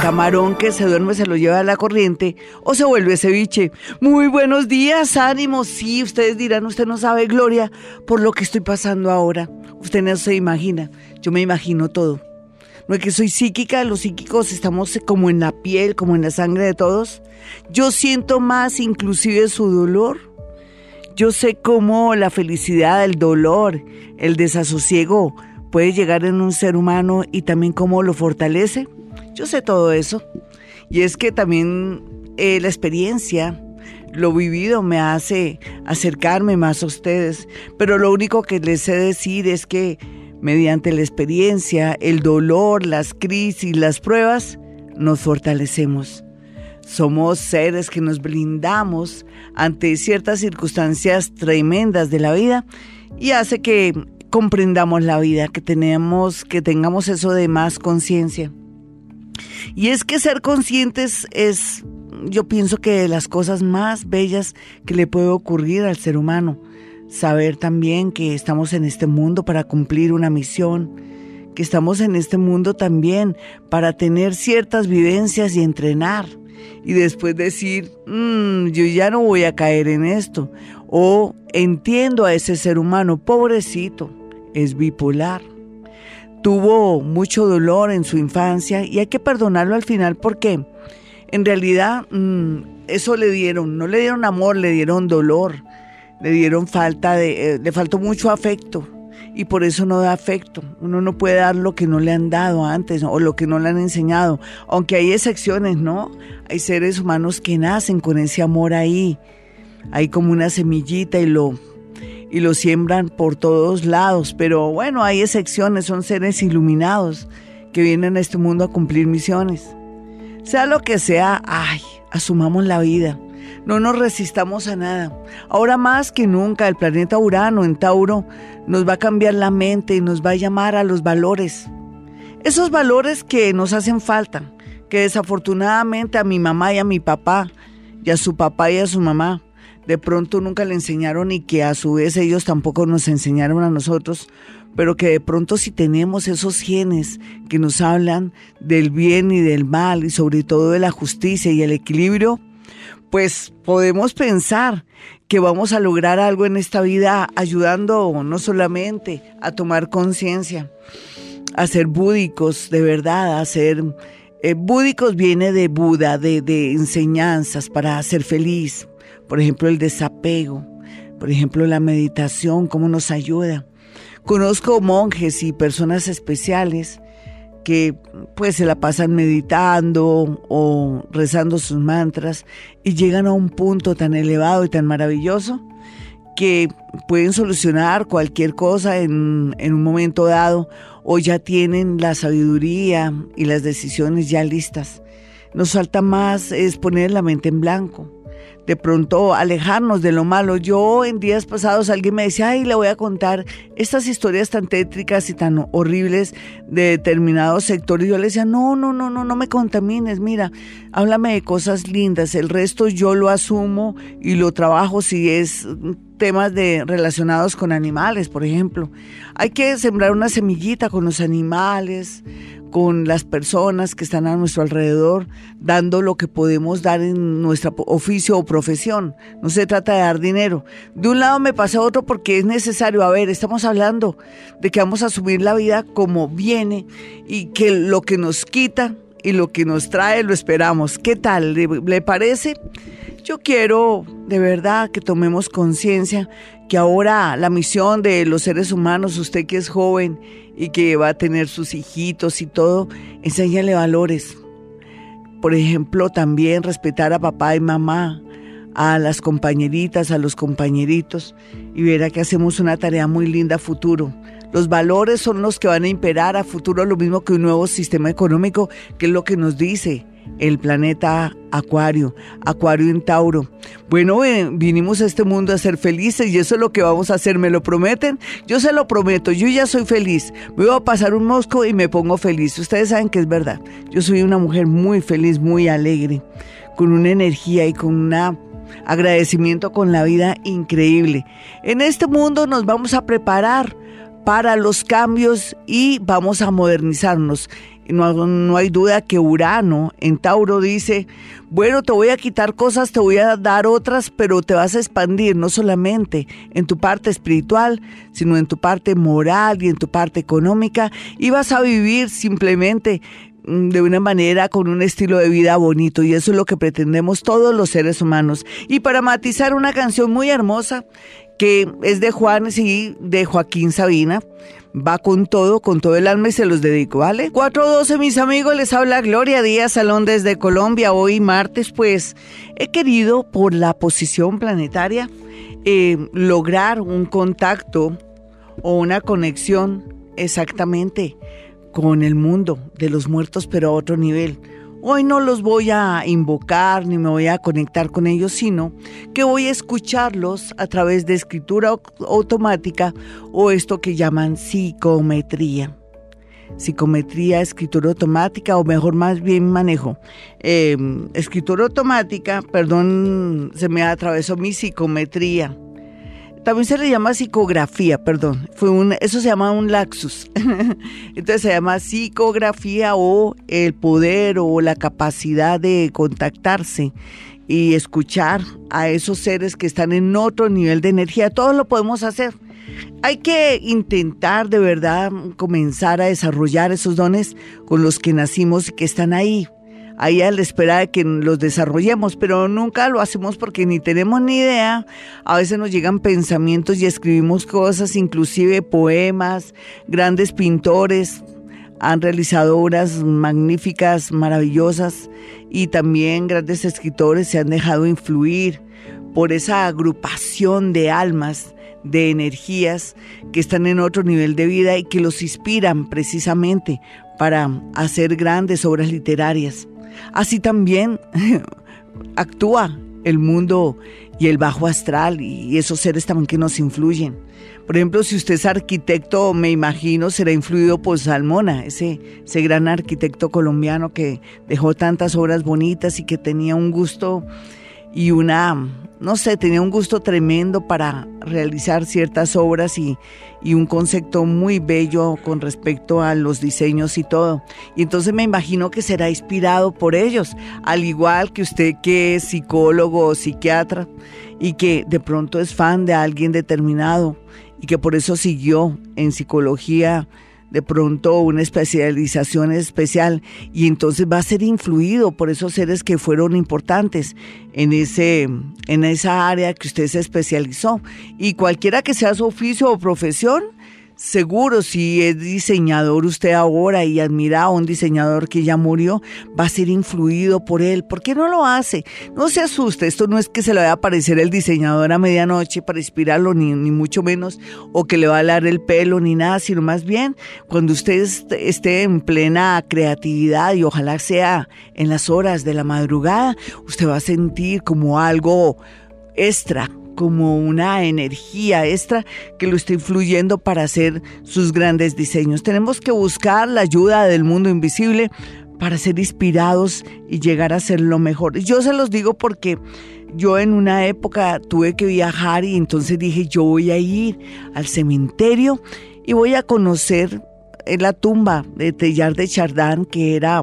Camarón que se duerme se lo lleva a la corriente o se vuelve ceviche. Muy buenos días, ánimo. Sí, ustedes dirán, usted no sabe, Gloria, por lo que estoy pasando ahora. Usted no se imagina. Yo me imagino todo. No es que soy psíquica, los psíquicos estamos como en la piel, como en la sangre de todos. Yo siento más inclusive su dolor. Yo sé cómo la felicidad, el dolor, el desasosiego puede llegar en un ser humano y también cómo lo fortalece. Yo sé todo eso. Y es que también eh, la experiencia, lo vivido me hace acercarme más a ustedes. Pero lo único que les sé decir es que mediante la experiencia, el dolor, las crisis, las pruebas, nos fortalecemos. Somos seres que nos blindamos ante ciertas circunstancias tremendas de la vida y hace que comprendamos la vida, que tenemos, que tengamos eso de más conciencia. Y es que ser conscientes es, yo pienso que de las cosas más bellas que le puede ocurrir al ser humano. Saber también que estamos en este mundo para cumplir una misión, que estamos en este mundo también para tener ciertas vivencias y entrenar. Y después decir, mm, yo ya no voy a caer en esto. O entiendo a ese ser humano, pobrecito, es bipolar tuvo mucho dolor en su infancia y hay que perdonarlo al final porque en realidad mm, eso le dieron, no le dieron amor, le dieron dolor, le dieron falta de, eh, le faltó mucho afecto y por eso no da afecto. Uno no puede dar lo que no le han dado antes o lo que no le han enseñado, aunque hay excepciones, ¿no? Hay seres humanos que nacen con ese amor ahí, hay como una semillita y lo y lo siembran por todos lados, pero bueno, hay excepciones, son seres iluminados que vienen a este mundo a cumplir misiones. Sea lo que sea, ay, asumamos la vida. No nos resistamos a nada. Ahora más que nunca el planeta Urano en Tauro nos va a cambiar la mente y nos va a llamar a los valores. Esos valores que nos hacen falta, que desafortunadamente a mi mamá y a mi papá, y a su papá y a su mamá, de pronto nunca le enseñaron y que a su vez ellos tampoco nos enseñaron a nosotros, pero que de pronto si tenemos esos genes que nos hablan del bien y del mal y sobre todo de la justicia y el equilibrio, pues podemos pensar que vamos a lograr algo en esta vida ayudando no solamente a tomar conciencia, a ser búdicos de verdad, a ser... Eh, búdicos viene de Buda, de, de enseñanzas para ser feliz, por ejemplo, el desapego, por ejemplo, la meditación, cómo nos ayuda. Conozco monjes y personas especiales que pues se la pasan meditando o rezando sus mantras y llegan a un punto tan elevado y tan maravilloso que pueden solucionar cualquier cosa en, un momento dado o ya tienen la sabiduría y las decisiones ya listas. Nos falta más es poner la mente en blanco de pronto alejarnos de lo malo. Yo en días pasados alguien me decía, ay, le voy a contar estas historias tan tétricas y tan horribles de determinados sectores. Yo le decía, no, no, no, no, no me contamines, mira, háblame de cosas lindas, el resto yo lo asumo y lo trabajo si es temas de relacionados con animales, por ejemplo. Hay que sembrar una semillita con los animales, con las personas que están a nuestro alrededor, dando lo que podemos dar en nuestro oficio o profesión. No se trata de dar dinero. De un lado me pasa otro porque es necesario. A ver, estamos hablando de que vamos a subir la vida como viene y que lo que nos quita y lo que nos trae lo esperamos. ¿Qué tal? ¿Le, parece? Yo quiero de verdad que tomemos conciencia que ahora la misión de los seres humanos, usted que es joven y que va a tener sus hijitos y todo, enséñale valores. Por ejemplo, también respetar a papá y mamá, a las compañeritas, a los compañeritos, y verá que hacemos una tarea muy linda a futuro. Los valores son los que van a imperar a futuro lo mismo que un nuevo sistema económico, que es lo que nos dice el planeta Acuario, Acuario en Tauro. Bueno, vinimos a este mundo a ser felices y eso es lo que vamos a hacer, ¿me lo prometen? Yo se lo prometo, yo ya soy feliz. Me voy a pasar un mosco y me pongo feliz. Ustedes saben que es verdad. Yo soy una mujer muy feliz, muy alegre, con una energía y con un agradecimiento con la vida increíble. En este mundo nos vamos a preparar para los cambios y vamos a modernizarnos. No, hay duda que Urano en Tauro dice, bueno, te voy a quitar cosas, te voy a dar otras, pero te vas a expandir no solamente en tu parte espiritual, sino en tu parte moral y en tu parte económica, y vas a vivir simplemente mm, de una manera con un estilo de vida bonito y eso es lo que pretendemos todos los seres humanos. Y para matizar una canción muy hermosa que es de Juan y de Joaquín Sabina, va con todo, con todo el alma y se los dedico, ¿vale? 412, mis amigos, les habla Gloria Díaz Salón desde Colombia. Hoy martes, pues he querido, por la posición planetaria, eh, lograr un contacto o una conexión exactamente con el mundo de los muertos, pero a otro nivel Hoy no los voy a invocar ni me voy a conectar con ellos, sino que voy a escucharlos a través de escritura automática o esto que llaman psicometría. Psicometría, escritura automática o mejor más bien manejo. Em, escritura automática, perdón, se me atravesó mi psicometría también se le llama psicografía, perdón. Fue un, eso se llama un laxus. Entonces se llama psicografía o el poder o la capacidad de contactarse y escuchar a esos seres que están en otro nivel de energía. Todos lo podemos hacer. Hay que intentar de verdad comenzar a desarrollar esos dones con los que nacimos y que están ahí ahí a la espera de que los desarrollemos, pero nunca lo hacemos porque ni tenemos ni idea. A veces nos llegan pensamientos y escribimos cosas, inclusive poemas, grandes pintores han realizado obras magníficas, maravillosas, y también grandes escritores se han dejado influir por esa agrupación de almas, de energías que están en otro nivel de vida y que los inspiran precisamente para hacer grandes obras literarias. Así también actúa el mundo y el bajo astral y esos seres también que nos influyen. Por ejemplo, si usted es arquitecto, me imagino será influido por Salmona, ese, ese gran arquitecto colombiano que dejó tantas obras bonitas y que tenía un gusto y una, no sé, tenía un gusto tremendo para realizar ciertas obras y, y, un concepto muy bello con respecto a los diseños y todo. Y entonces me imagino que será inspirado por ellos, al igual que usted que es psicólogo o psiquiatra y que de pronto es fan de alguien determinado y que por eso siguió en psicología de pronto una especialización especial y entonces va a ser influido por esos seres que fueron importantes en, ese, en esa área que usted se especializó. Y cualquiera que sea su oficio o profesión, Seguro, si es diseñador usted ahora y admira a un diseñador que ya murió, va a ser influido por él. ¿Por qué no lo hace? No se asuste, esto no es que se le vaya a aparecer el diseñador a medianoche para inspirarlo, ni, ni mucho menos, o que le va a alar el pelo, ni nada, sino más bien cuando usted esté en plena creatividad y ojalá sea en las horas de la madrugada, usted va a sentir como algo extra, como una energía extra que lo está influyendo para hacer sus grandes diseños. Tenemos que buscar la ayuda del mundo invisible para ser inspirados y llegar a ser lo mejor. Yo se los digo porque yo en una época tuve que viajar y entonces dije, yo voy a ir al cementerio y voy a conocer la tumba de Tellar de Chardán, que era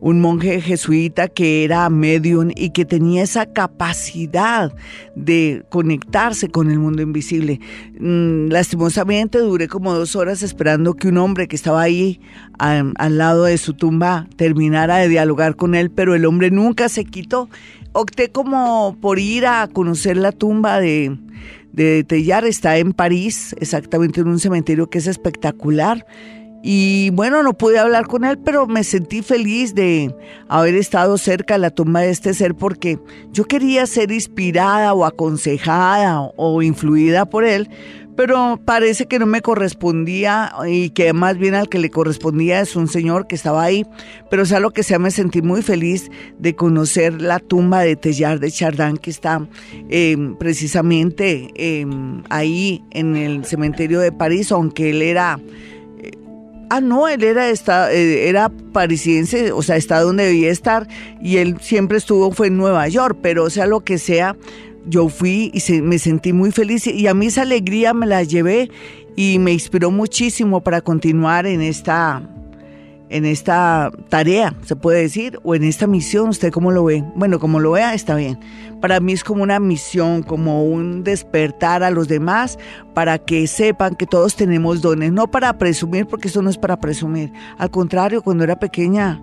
un monje jesuita que era medium y que tenía esa capacidad de conectarse con el mundo invisible. Mm, lastimosamente duré como dos horas esperando que un hombre que estaba ahí al lado de su tumba terminara de dialogar con él, pero el hombre nunca se quitó. Opté como por ir a conocer la tumba de, de Tellar, está en París, exactamente en un cementerio que es espectacular y bueno, no pude hablar con él, pero me sentí feliz de haber estado cerca de la tumba de este ser porque yo quería ser inspirada o aconsejada o influida por él, pero parece que no me correspondía y que más bien al que le correspondía es un señor que estaba ahí. Pero sea lo que sea, me sentí muy feliz de conocer la tumba de Tellar de Chardin que está em, precisamente em, ahí en el cementerio de París, aunque él era... Ah, no, él era, esta, eh, era parisiense, o sea, está donde debía estar y él siempre estuvo, fue en Nueva York, pero sea lo que sea, yo fui y me sentí muy feliz y a mí esa alegría me la llevé y me inspiró muchísimo para continuar en esta en esta tarea, se puede decir, o en esta misión, ¿usted cómo lo ve? Bueno, como lo vea, está bien. Para mí es como una misión, como un despertar a los demás para que sepan que todos tenemos dones, no para presumir, porque eso no es para presumir. Al contrario, cuando era pequeña,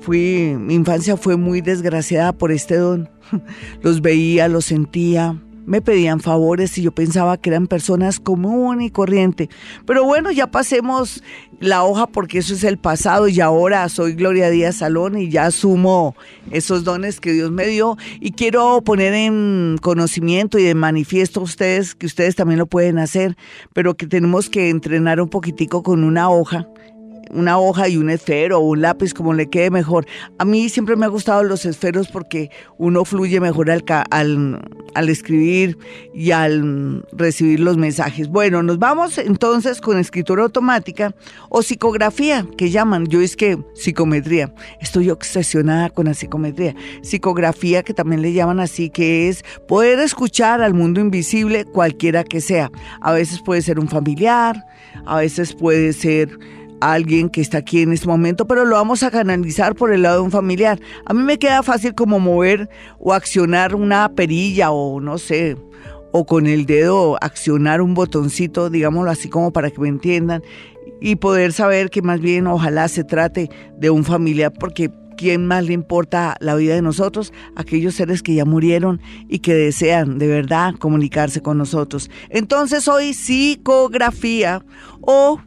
fui, mi infancia fue muy desgraciada por este don. Los veía, los sentía, me pedían favores y yo pensaba que eran personas común y corriente. Pero bueno, ya pasemos la hoja porque eso es el pasado y ahora soy Gloria Díaz Salón y ya asumo esos dones que Dios me dio y quiero poner en conocimiento y de manifiesto a ustedes que ustedes también lo pueden hacer, pero que tenemos que entrenar un poquitico con una hoja una hoja y un esfero o un lápiz, como le quede mejor. A mí siempre me ha gustado los esferos porque uno fluye mejor al, al, al escribir y al recibir los mensajes. Bueno, nos vamos entonces con escritura automática o psicografía, que llaman. Yo es que psicometría. Estoy obsesionada con la psicometría. Psicografía, que también le llaman así, que es poder escuchar al mundo invisible cualquiera que sea. A veces puede ser un familiar, a veces puede ser alguien que está aquí en este momento, pero lo vamos a canalizar por el lado de un familiar. A mí me queda fácil como mover o accionar una perilla o no sé, o con el dedo accionar un botoncito, digámoslo así como para que me entiendan, y poder saber que más bien ojalá se trate de un familiar, porque ¿quién más le importa la vida de nosotros? Aquellos seres que ya murieron y que desean de verdad comunicarse con nosotros. Entonces hoy psicografía o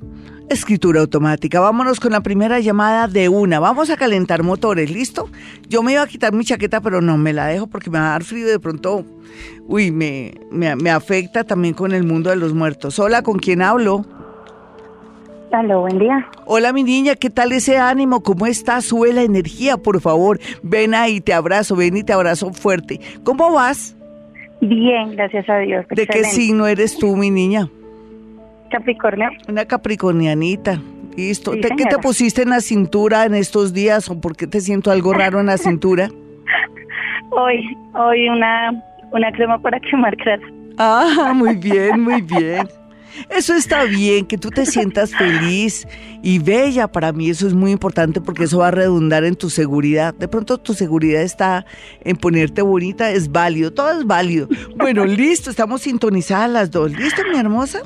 escritura automática. Vámonos con la primera llamada de una. Vamos a calentar motores, ¿listo? Yo me iba a quitar mi chaqueta, pero no me la dejo porque me va a dar frío de pronto. Uy, me, me, afecta también con el mundo de los muertos. Hola, ¿con quién hablo? Hola, buen día. Hola, mi niña, ¿qué tal ese ánimo? ¿Cómo estás? Sube la energía, por favor. Ven ahí, te abrazo, ven y te abrazo fuerte. ¿Cómo vas? Bien, gracias a Dios. ¿De qué signo eres tú, mi niña? Capricornio. Una capricornianita. Listo. ¿Qué te pusiste en la cintura en estos días o por qué te siento algo raro en la cintura? hoy, hoy una, una crema para quemar grasa. Ah, muy bien, muy bien. Eso está bien, que tú te sientas feliz y bella. Para mí eso es muy importante porque eso va a redundar en tu seguridad. De pronto tu seguridad está en ponerte bonita, es válido, todo es válido. Bueno, listo, estamos sintonizadas las dos. ¿Listo, mi hermosa?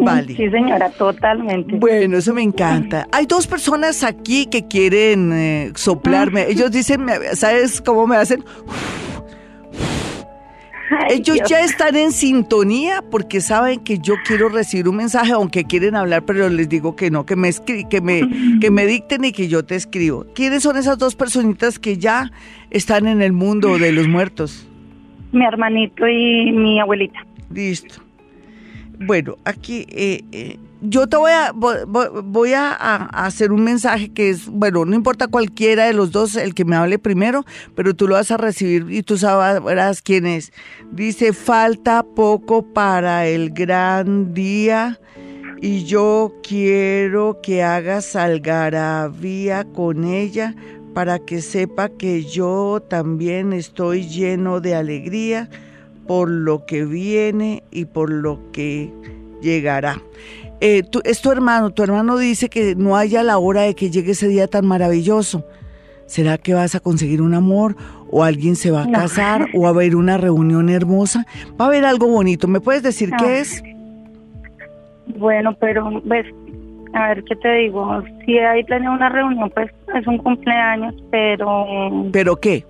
Vale. Sí, señora, totalmente. Bueno, eso me encanta. Hay dos personas aquí que quieren eh, soplarme. Ellos dicen, ¿sabes cómo me hacen? Ellos ya están en sintonía porque saben que yo quiero recibir un mensaje, aunque quieren hablar, pero les digo que no, que me, que me, que me dicten y que yo te escribo. ¿Quiénes son esas dos personitas que ya están en el mundo de los muertos? Mi hermanito y mi abuelita. Listo. Bueno, aquí eh, eh, yo te voy a voy, a, hacer un mensaje que es, bueno, no importa cualquiera de los dos, el que me hable primero, pero tú lo vas a recibir y tú sabrás quién es. Dice, falta poco para el gran día y yo quiero que hagas algarabía con ella para que sepa que yo también estoy lleno de alegría por lo que viene y por lo que llegará. Eh, es tu hermano, tu hermano dice que no haya la hora de que llegue ese día tan maravilloso. ¿Será que vas a conseguir un amor o alguien se va a casar o va a haber una reunión hermosa? Va a haber algo bonito. ¿Me puedes decir qué ah. es? Bueno, pero ves, a ver qué te digo. Si hay planeado una reunión, pues es un cumpleaños, pero. ¿Pero qué?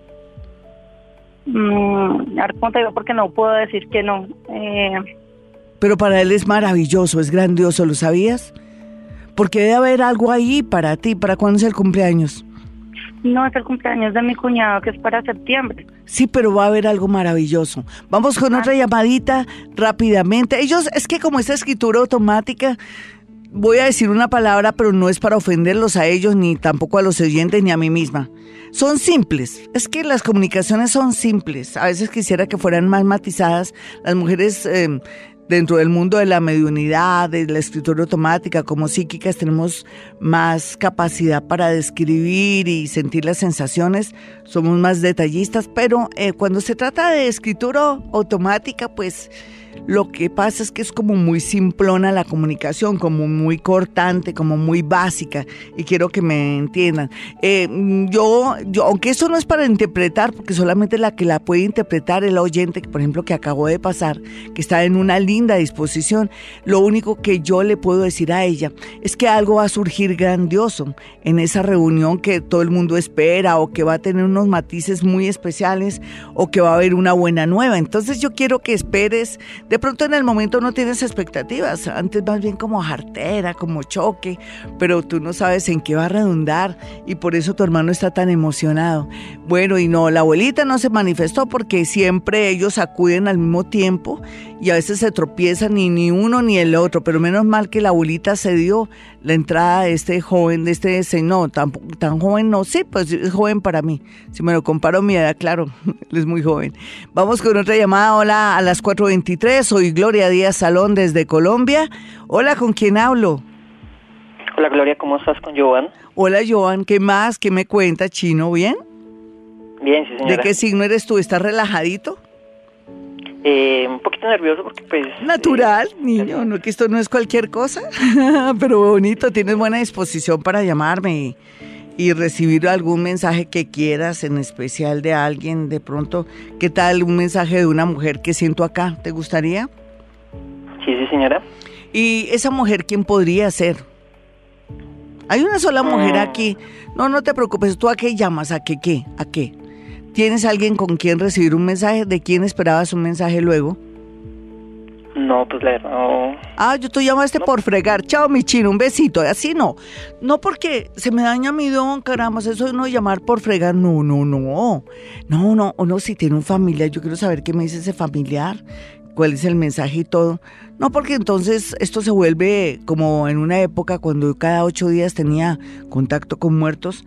Mm, a ver cómo te digo, porque no puedo decir que no. Eh, Pero para él es maravilloso, es grandioso, ¿lo sabías? Porque debe haber algo ahí para ti. ¿Para cuándo es el cumpleaños? no es el cumpleaños de mi cuñado que es para septiembre. Sí, pero va a haber algo maravilloso. Vamos con otra llamadita rápidamente. Ellos, es que como esta escritura automática, voy a decir una palabra, pero no es para ofenderlos a ellos, ni tampoco a los oyentes, ni a mí misma. Son simples. Es que las comunicaciones son simples. A veces quisiera que fueran más matizadas. Las mujeres eh, dentro del mundo de la mediunidad, de la escritura automática, como psíquicas, tenemos más capacidad para describir y sentir las sensaciones, somos más detallistas, pero eh, cuando se trata de escritura automática, pues lo que pasa es que es como muy simplona la comunicación, como muy cortante, como muy básica, y quiero que me entiendan. Eh, yo, aunque eso no es para interpretar, porque solamente la que la puede interpretar es la oyente, por ejemplo, que acabó de pasar, que está en una linda disposición, lo único que yo le puedo decir a ella es que algo va a surgir grandioso en esa reunión que todo el mundo espera, o que va a tener unos matices muy especiales, o que va a haber una buena nueva. Entonces yo quiero que esperes de pronto en el momento no tienes expectativas, antes más bien como jartera, como choque, pero tú no sabes en qué va a redundar y por eso tu hermano está tan emocionado. Bueno, y no, la abuelita no se manifestó porque siempre ellos acuden al mismo tiempo y a veces se tropiezan ni, ni uno ni el otro, pero menos mal que la abuelita se dio la entrada de este joven, de este señor, tan, tan joven no, sí, pues es joven para mí. Si me lo comparo mi edad, claro, él es muy joven. Vamos con otra llamada, hola, a las 4.23, soy Gloria Díaz Salón desde Colombia. Hola, ¿con quién hablo? Hola Gloria, ¿cómo estás con Joan? Hola Joan, ¿qué más? ¿Qué me cuenta, Chino? ¿Bien? Bien, sí señora. ¿De qué signo eres tú? ¿Estás relajadito? Eh, un poquito nervioso porque pues... Natural, eh, niño, no que esto no es cualquier cosa, pero bonito, tienes buena disposición para llamarme y, recibir algún mensaje que quieras, en especial de alguien, de pronto, ¿qué tal un mensaje de una mujer que siento acá? ¿Te gustaría? Sí, sí, señora. ¿Y esa mujer quién podría ser? Hay una sola mujer mm. aquí. No, no te preocupes, ¿tú a qué llamas? ¿A qué qué? ¿A qué? ¿Tienes alguien con quien recibir un mensaje? ¿De quién esperabas un mensaje luego? No, pues la no. Ah, yo te llamaste por fregar. Chao, mi chino, un besito. Así no. No porque se me daña mi don, caramba. Eso no llamar por fregar. No, no, no. No, no. O no, si tiene un familiar, yo quiero saber qué me dice ese familiar. Cuál es el mensaje y todo. No, porque entonces esto se vuelve como en una época cuando cada ocho días tenía contacto con muertos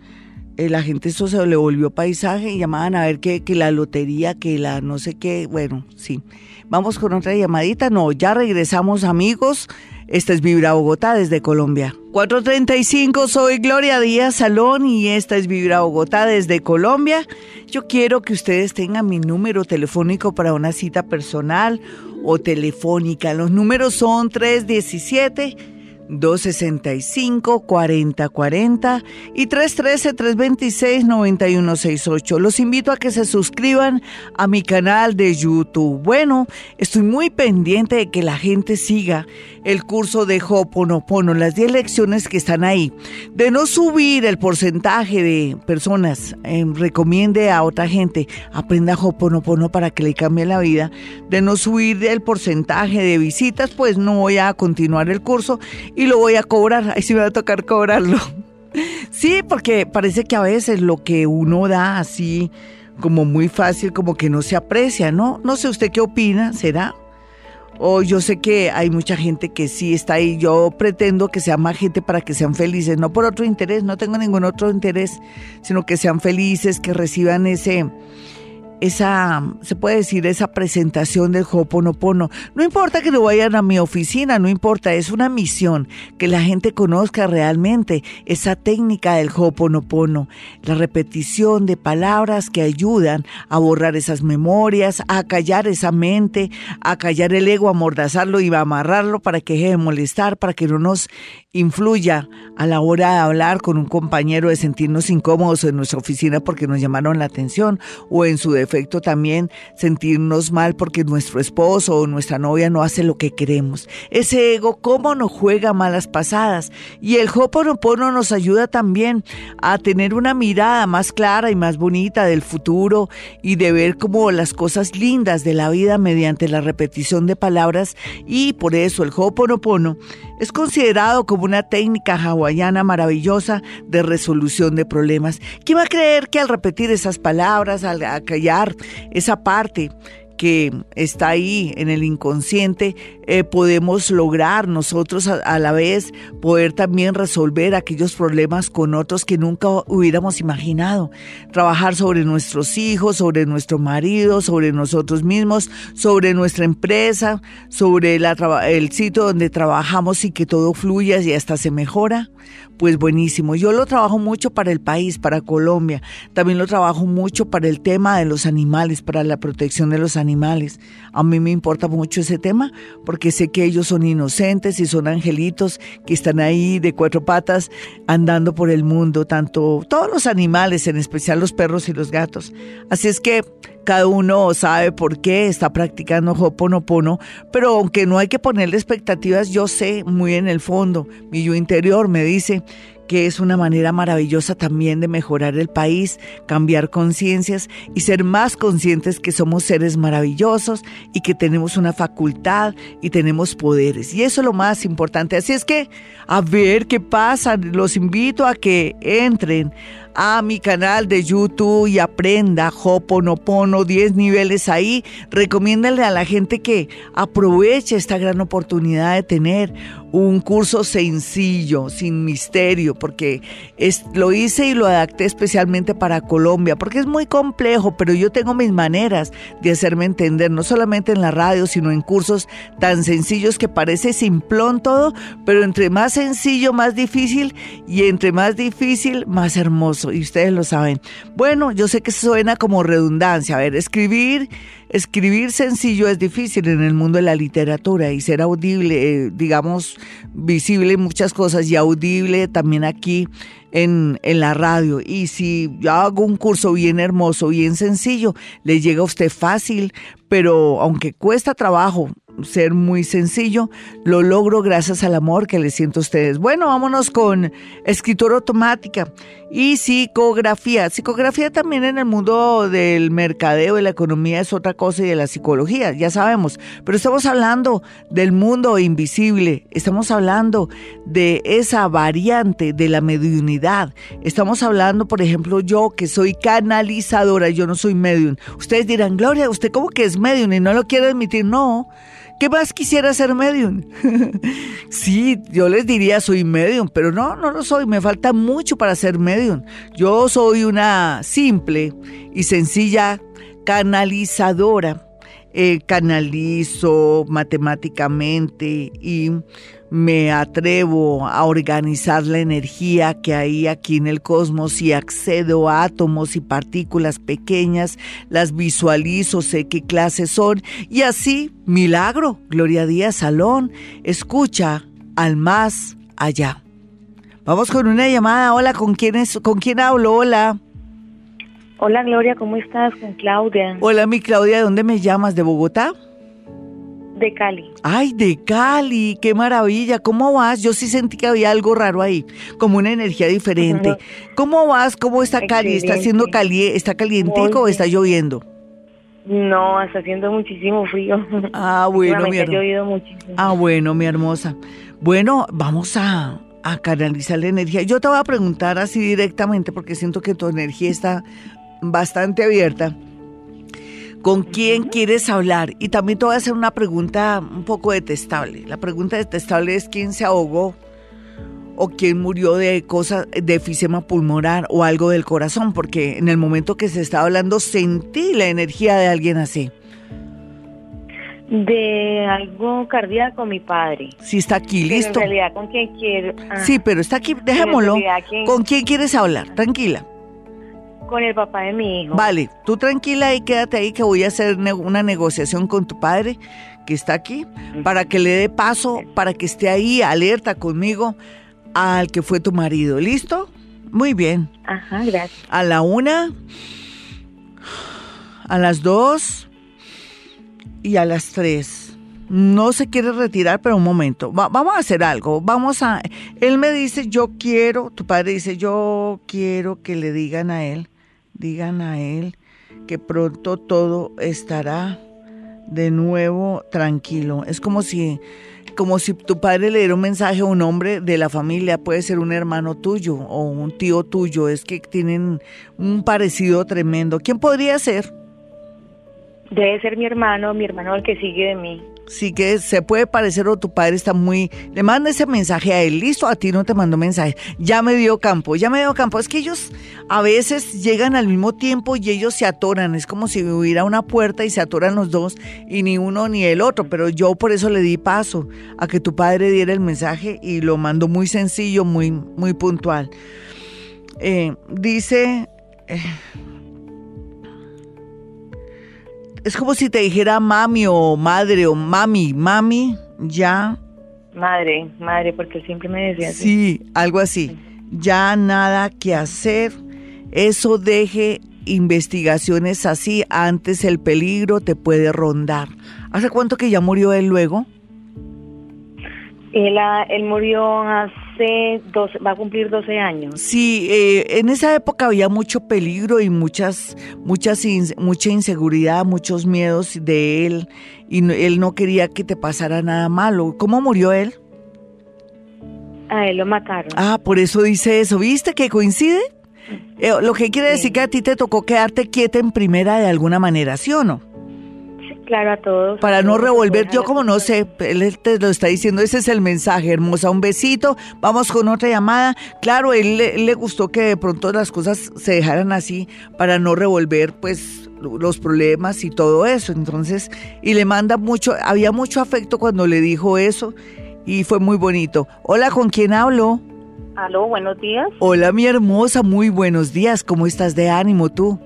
la gente eso se le volvió paisaje y llamaban a ver que, que, la lotería, que la no sé qué, bueno, sí. Vamos con otra llamadita, no, ya regresamos amigos. Esta es Vibra Bogotá desde Colombia. 435, soy Gloria Díaz Salón y esta es Vibra Bogotá desde Colombia. Yo quiero que ustedes tengan mi número telefónico para una cita personal o telefónica. Los números son 317 265-4040 y 313-326-9168. Los invito a que se suscriban a mi canal de YouTube. Bueno, estoy muy pendiente de que la gente siga el curso de Hoponopono, las 10 lecciones que están ahí. De no subir el porcentaje de personas, eh, recomiende a otra gente, aprenda Hoponopono para que le cambie la vida. De no subir el porcentaje de visitas, pues no voy a continuar el curso y lo voy a cobrar. Ahí sí me va a tocar cobrarlo. Sí, porque parece que a veces lo que uno da así como muy fácil, como que no se aprecia, ¿no? No sé usted qué opina, ¿será? O yo sé que hay mucha gente que sí está ahí. Yo pretendo que sea más gente para que sean felices, no por otro interés, no tengo ningún otro interés, sino que sean felices, que reciban ese, esa, se puede decir, esa presentación del Hoponopono. No importa que no vayan a mi oficina, no importa, es una misión que la gente conozca realmente esa técnica del Hoponopono, la repetición de palabras que ayudan a borrar esas memorias, a callar esa mente, a callar el ego, a amordazarlo y a amarrarlo para que deje de molestar, para que no nos influya a la hora de hablar con un compañero, de sentirnos incómodos en nuestra oficina porque nos llamaron la atención o en su defecto también sentirnos mal porque nuestro esposo o nuestra novia no hace lo que queremos. Ese ego, ¿cómo nos juega malas pasadas? Y el Hoponopono nos ayuda también a tener una mirada más clara y más bonita del futuro y de ver como las cosas lindas de la vida mediante la repetición de palabras y por eso el Hoponopono Es considerado como una técnica hawaiana maravillosa de resolución de problemas. ¿Quién va a creer que al repetir esas palabras, al callar esa parte, que está ahí en el inconsciente, eh, podemos lograr nosotros a, la vez poder también resolver aquellos problemas con otros que nunca hubiéramos imaginado. Trabajar sobre nuestros hijos, sobre nuestro marido, sobre nosotros mismos, sobre nuestra empresa, sobre el sitio donde trabajamos y que todo fluya y hasta se mejora pues buenísimo. Yo lo trabajo mucho para el país, para Colombia. También lo trabajo mucho para el tema de los animales, para la protección de los animales. A mí me importa mucho ese tema porque sé que ellos son inocentes y son angelitos que están ahí de cuatro patas andando por el mundo, tanto todos los animales, en especial los perros y los gatos. Así es que cada uno sabe por qué está practicando Hoponopono, pero aunque no hay que ponerle expectativas, yo sé muy en el fondo, mi yo interior me dice que es una manera maravillosa también de mejorar el país, cambiar conciencias y ser más conscientes que somos seres maravillosos y que tenemos una facultad y tenemos poderes. Y eso es lo más importante. Así es que, a ver qué pasa, los invito a que entren a mi canal de YouTube y aprenda Hoponopono, 10 niveles ahí. Recomiéndale a la gente que aproveche esta gran oportunidad de tener un curso sencillo, sin misterio, porque es, lo hice y lo adapté especialmente para Colombia, porque es muy complejo, pero yo tengo mis maneras de hacerme entender, no solamente en la radio, sino en cursos tan sencillos que parece simplón todo, pero entre más sencillo, más difícil, y entre más difícil, más hermoso, y ustedes lo saben. Bueno, yo sé que suena como redundancia, a ver, escribir Escribir sencillo es difícil en el mundo de la literatura y ser audible, eh, digamos, visible en muchas cosas y audible también aquí en, en, la radio. Y si hago un curso bien hermoso, bien sencillo, le llega a usted fácil, pero aunque cuesta trabajo ser muy sencillo, lo logro gracias al amor que le siento a ustedes. Bueno, vámonos con escritura automática y psicografía. Psicografía también en el mundo del mercadeo y la economía es otra cosa y de la psicología, ya sabemos, pero estamos hablando del mundo invisible, estamos hablando de esa variante de la mediunidad. Estamos hablando, por ejemplo, yo que soy canalizadora, yo no soy medium. Ustedes dirán, Gloria, ¿usted cómo que es medium y no lo quiere admitir? No. ¿Qué más quisiera ser medium? sí, yo les diría soy medium, pero no, no lo soy, me falta mucho para ser medium. Yo soy una simple y sencilla canalizadora. Eh, canalizo matemáticamente y me atrevo a organizar la energía que hay aquí en el cosmos y accedo a átomos y partículas pequeñas, las visualizo, sé qué clases son y así, milagro, Gloria Díaz Salón, escucha al más allá. Vamos con una llamada. Hola, ¿con quién, es, ¿con quién hablo? Hola. Hola Gloria, ¿cómo estás? Con Claudia. Hola mi Claudia, ¿de dónde me llamas? ¿De Bogotá? De Cali. Ay, de Cali, qué maravilla. ¿Cómo vas? Yo sí sentí que había algo raro ahí, como una energía diferente. ¿Cómo vas? ¿Cómo está Cali? ¿Está haciendo cali está calientico o está lloviendo? No, está haciendo muchísimo frío. Ah, bueno, mi hermosa. Ah, bueno, mi hermosa. Bueno, vamos a, a canalizar la energía. Yo te voy a preguntar así directamente porque siento que tu energía está bastante abierta con quién quieres hablar. Y también te voy a hacer una pregunta un poco detestable. La pregunta detestable es quién se ahogó o quién murió de cosas de efisema pulmonar o algo del corazón, porque en el momento que se estaba hablando sentí la energía de alguien así. De algo cardíaco, mi padre. Sí, está aquí, listo. en realidad, ¿con quién quiero? Sí, pero está aquí, dejémoslo. ¿Con quién quieres hablar? Tranquila. Con el papá de mi hijo. Vale, tú tranquila y quédate ahí que voy a hacer una negociación con tu padre que está aquí para que le dé paso, para que esté ahí alerta conmigo al que fue tu marido. ¿Listo? Muy bien. Ajá, gracias. A la una, a las dos y a las tres. No se quiere retirar, pero un momento. vamos a hacer algo. Vamos a. Él me dice, yo quiero. Tu padre dice, yo quiero que le digan a él digan a él que pronto todo estará de nuevo tranquilo. Es como si como si tu padre le diera un mensaje a un hombre de la familia, puede ser un hermano tuyo o un tío tuyo, es que tienen un parecido tremendo. ¿Quién podría ser? Debe ser mi hermano, mi hermano el que sigue de mí. Sí que se puede parecer o tu padre está muy... Le manda ese mensaje a él, listo, a ti no te mandó mensaje. Ya me dio campo, ya me dio campo. Es que ellos a veces llegan al mismo tiempo y ellos se atoran. Es como si hubiera una puerta y se atoran los dos y ni uno ni el otro. Pero yo por eso le di paso a que tu padre diera el mensaje y lo mandó muy sencillo, muy, muy puntual. Eh, dice... Eh, es como si te dijera mami o madre o mami, mami, ya. Madre, madre, porque siempre me decía así. Sí, algo así. Ya nada que hacer. Eso deje investigaciones así, antes el peligro te puede rondar. ¿Hace cuánto que ya murió él luego? Él, él murió hace 12, va a cumplir 12 años. Sí, eh, en esa época había mucho peligro y muchas, muchas, mucha inseguridad, muchos miedos de él y él no quería que te pasara nada malo. ¿Cómo murió él? A él lo mataron. Ah, por eso dice eso. ¿Viste que coincide? Eh, lo que quiere decir que a ti te tocó quedarte quieta en primera de alguna manera, ¿sí o no? Claro, a todos. Para no revolver, yo como no sé, él te lo está diciendo, ese es el mensaje, hermosa, un besito, vamos con otra llamada. Claro, él, le gustó que de pronto las cosas se dejaran así para no revolver pues los problemas y todo eso. Entonces, y le manda mucho, había mucho afecto cuando le dijo eso y fue muy bonito. Hola, ¿con quién hablo? Aló, buenos días. Hola, mi hermosa, muy buenos días. ¿Cómo estás de ánimo tú?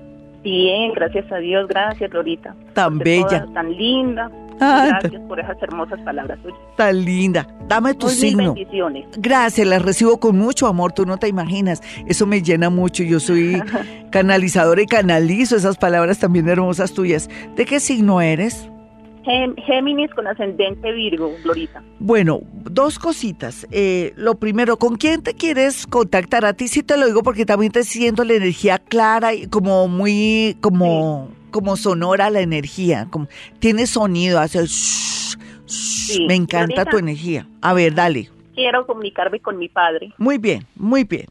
Bien, gracias a Dios, gracias Lorita. Tan bella. Tan linda. Ah, gracias por esas hermosas palabras tuyas. Tan linda. Dame tu signo. bendiciones. Gracias, las recibo con mucho amor, tú no te imaginas. Eso me llena mucho. Yo soy canalizadora y canalizo esas palabras también hermosas tuyas. ¿De qué signo eres? Géminis con ascendente Virgo, Glorita. Bueno, dos cositas. Eh, lo primero, ¿con quién te quieres contactar? A ti sí te lo digo porque también te siento la energía clara y como muy, como, como sonora la energía. Como, tiene sonido, hace... me encanta tu energía. A ver, dale. Quiero comunicarme con mi padre. Muy bien, muy bien.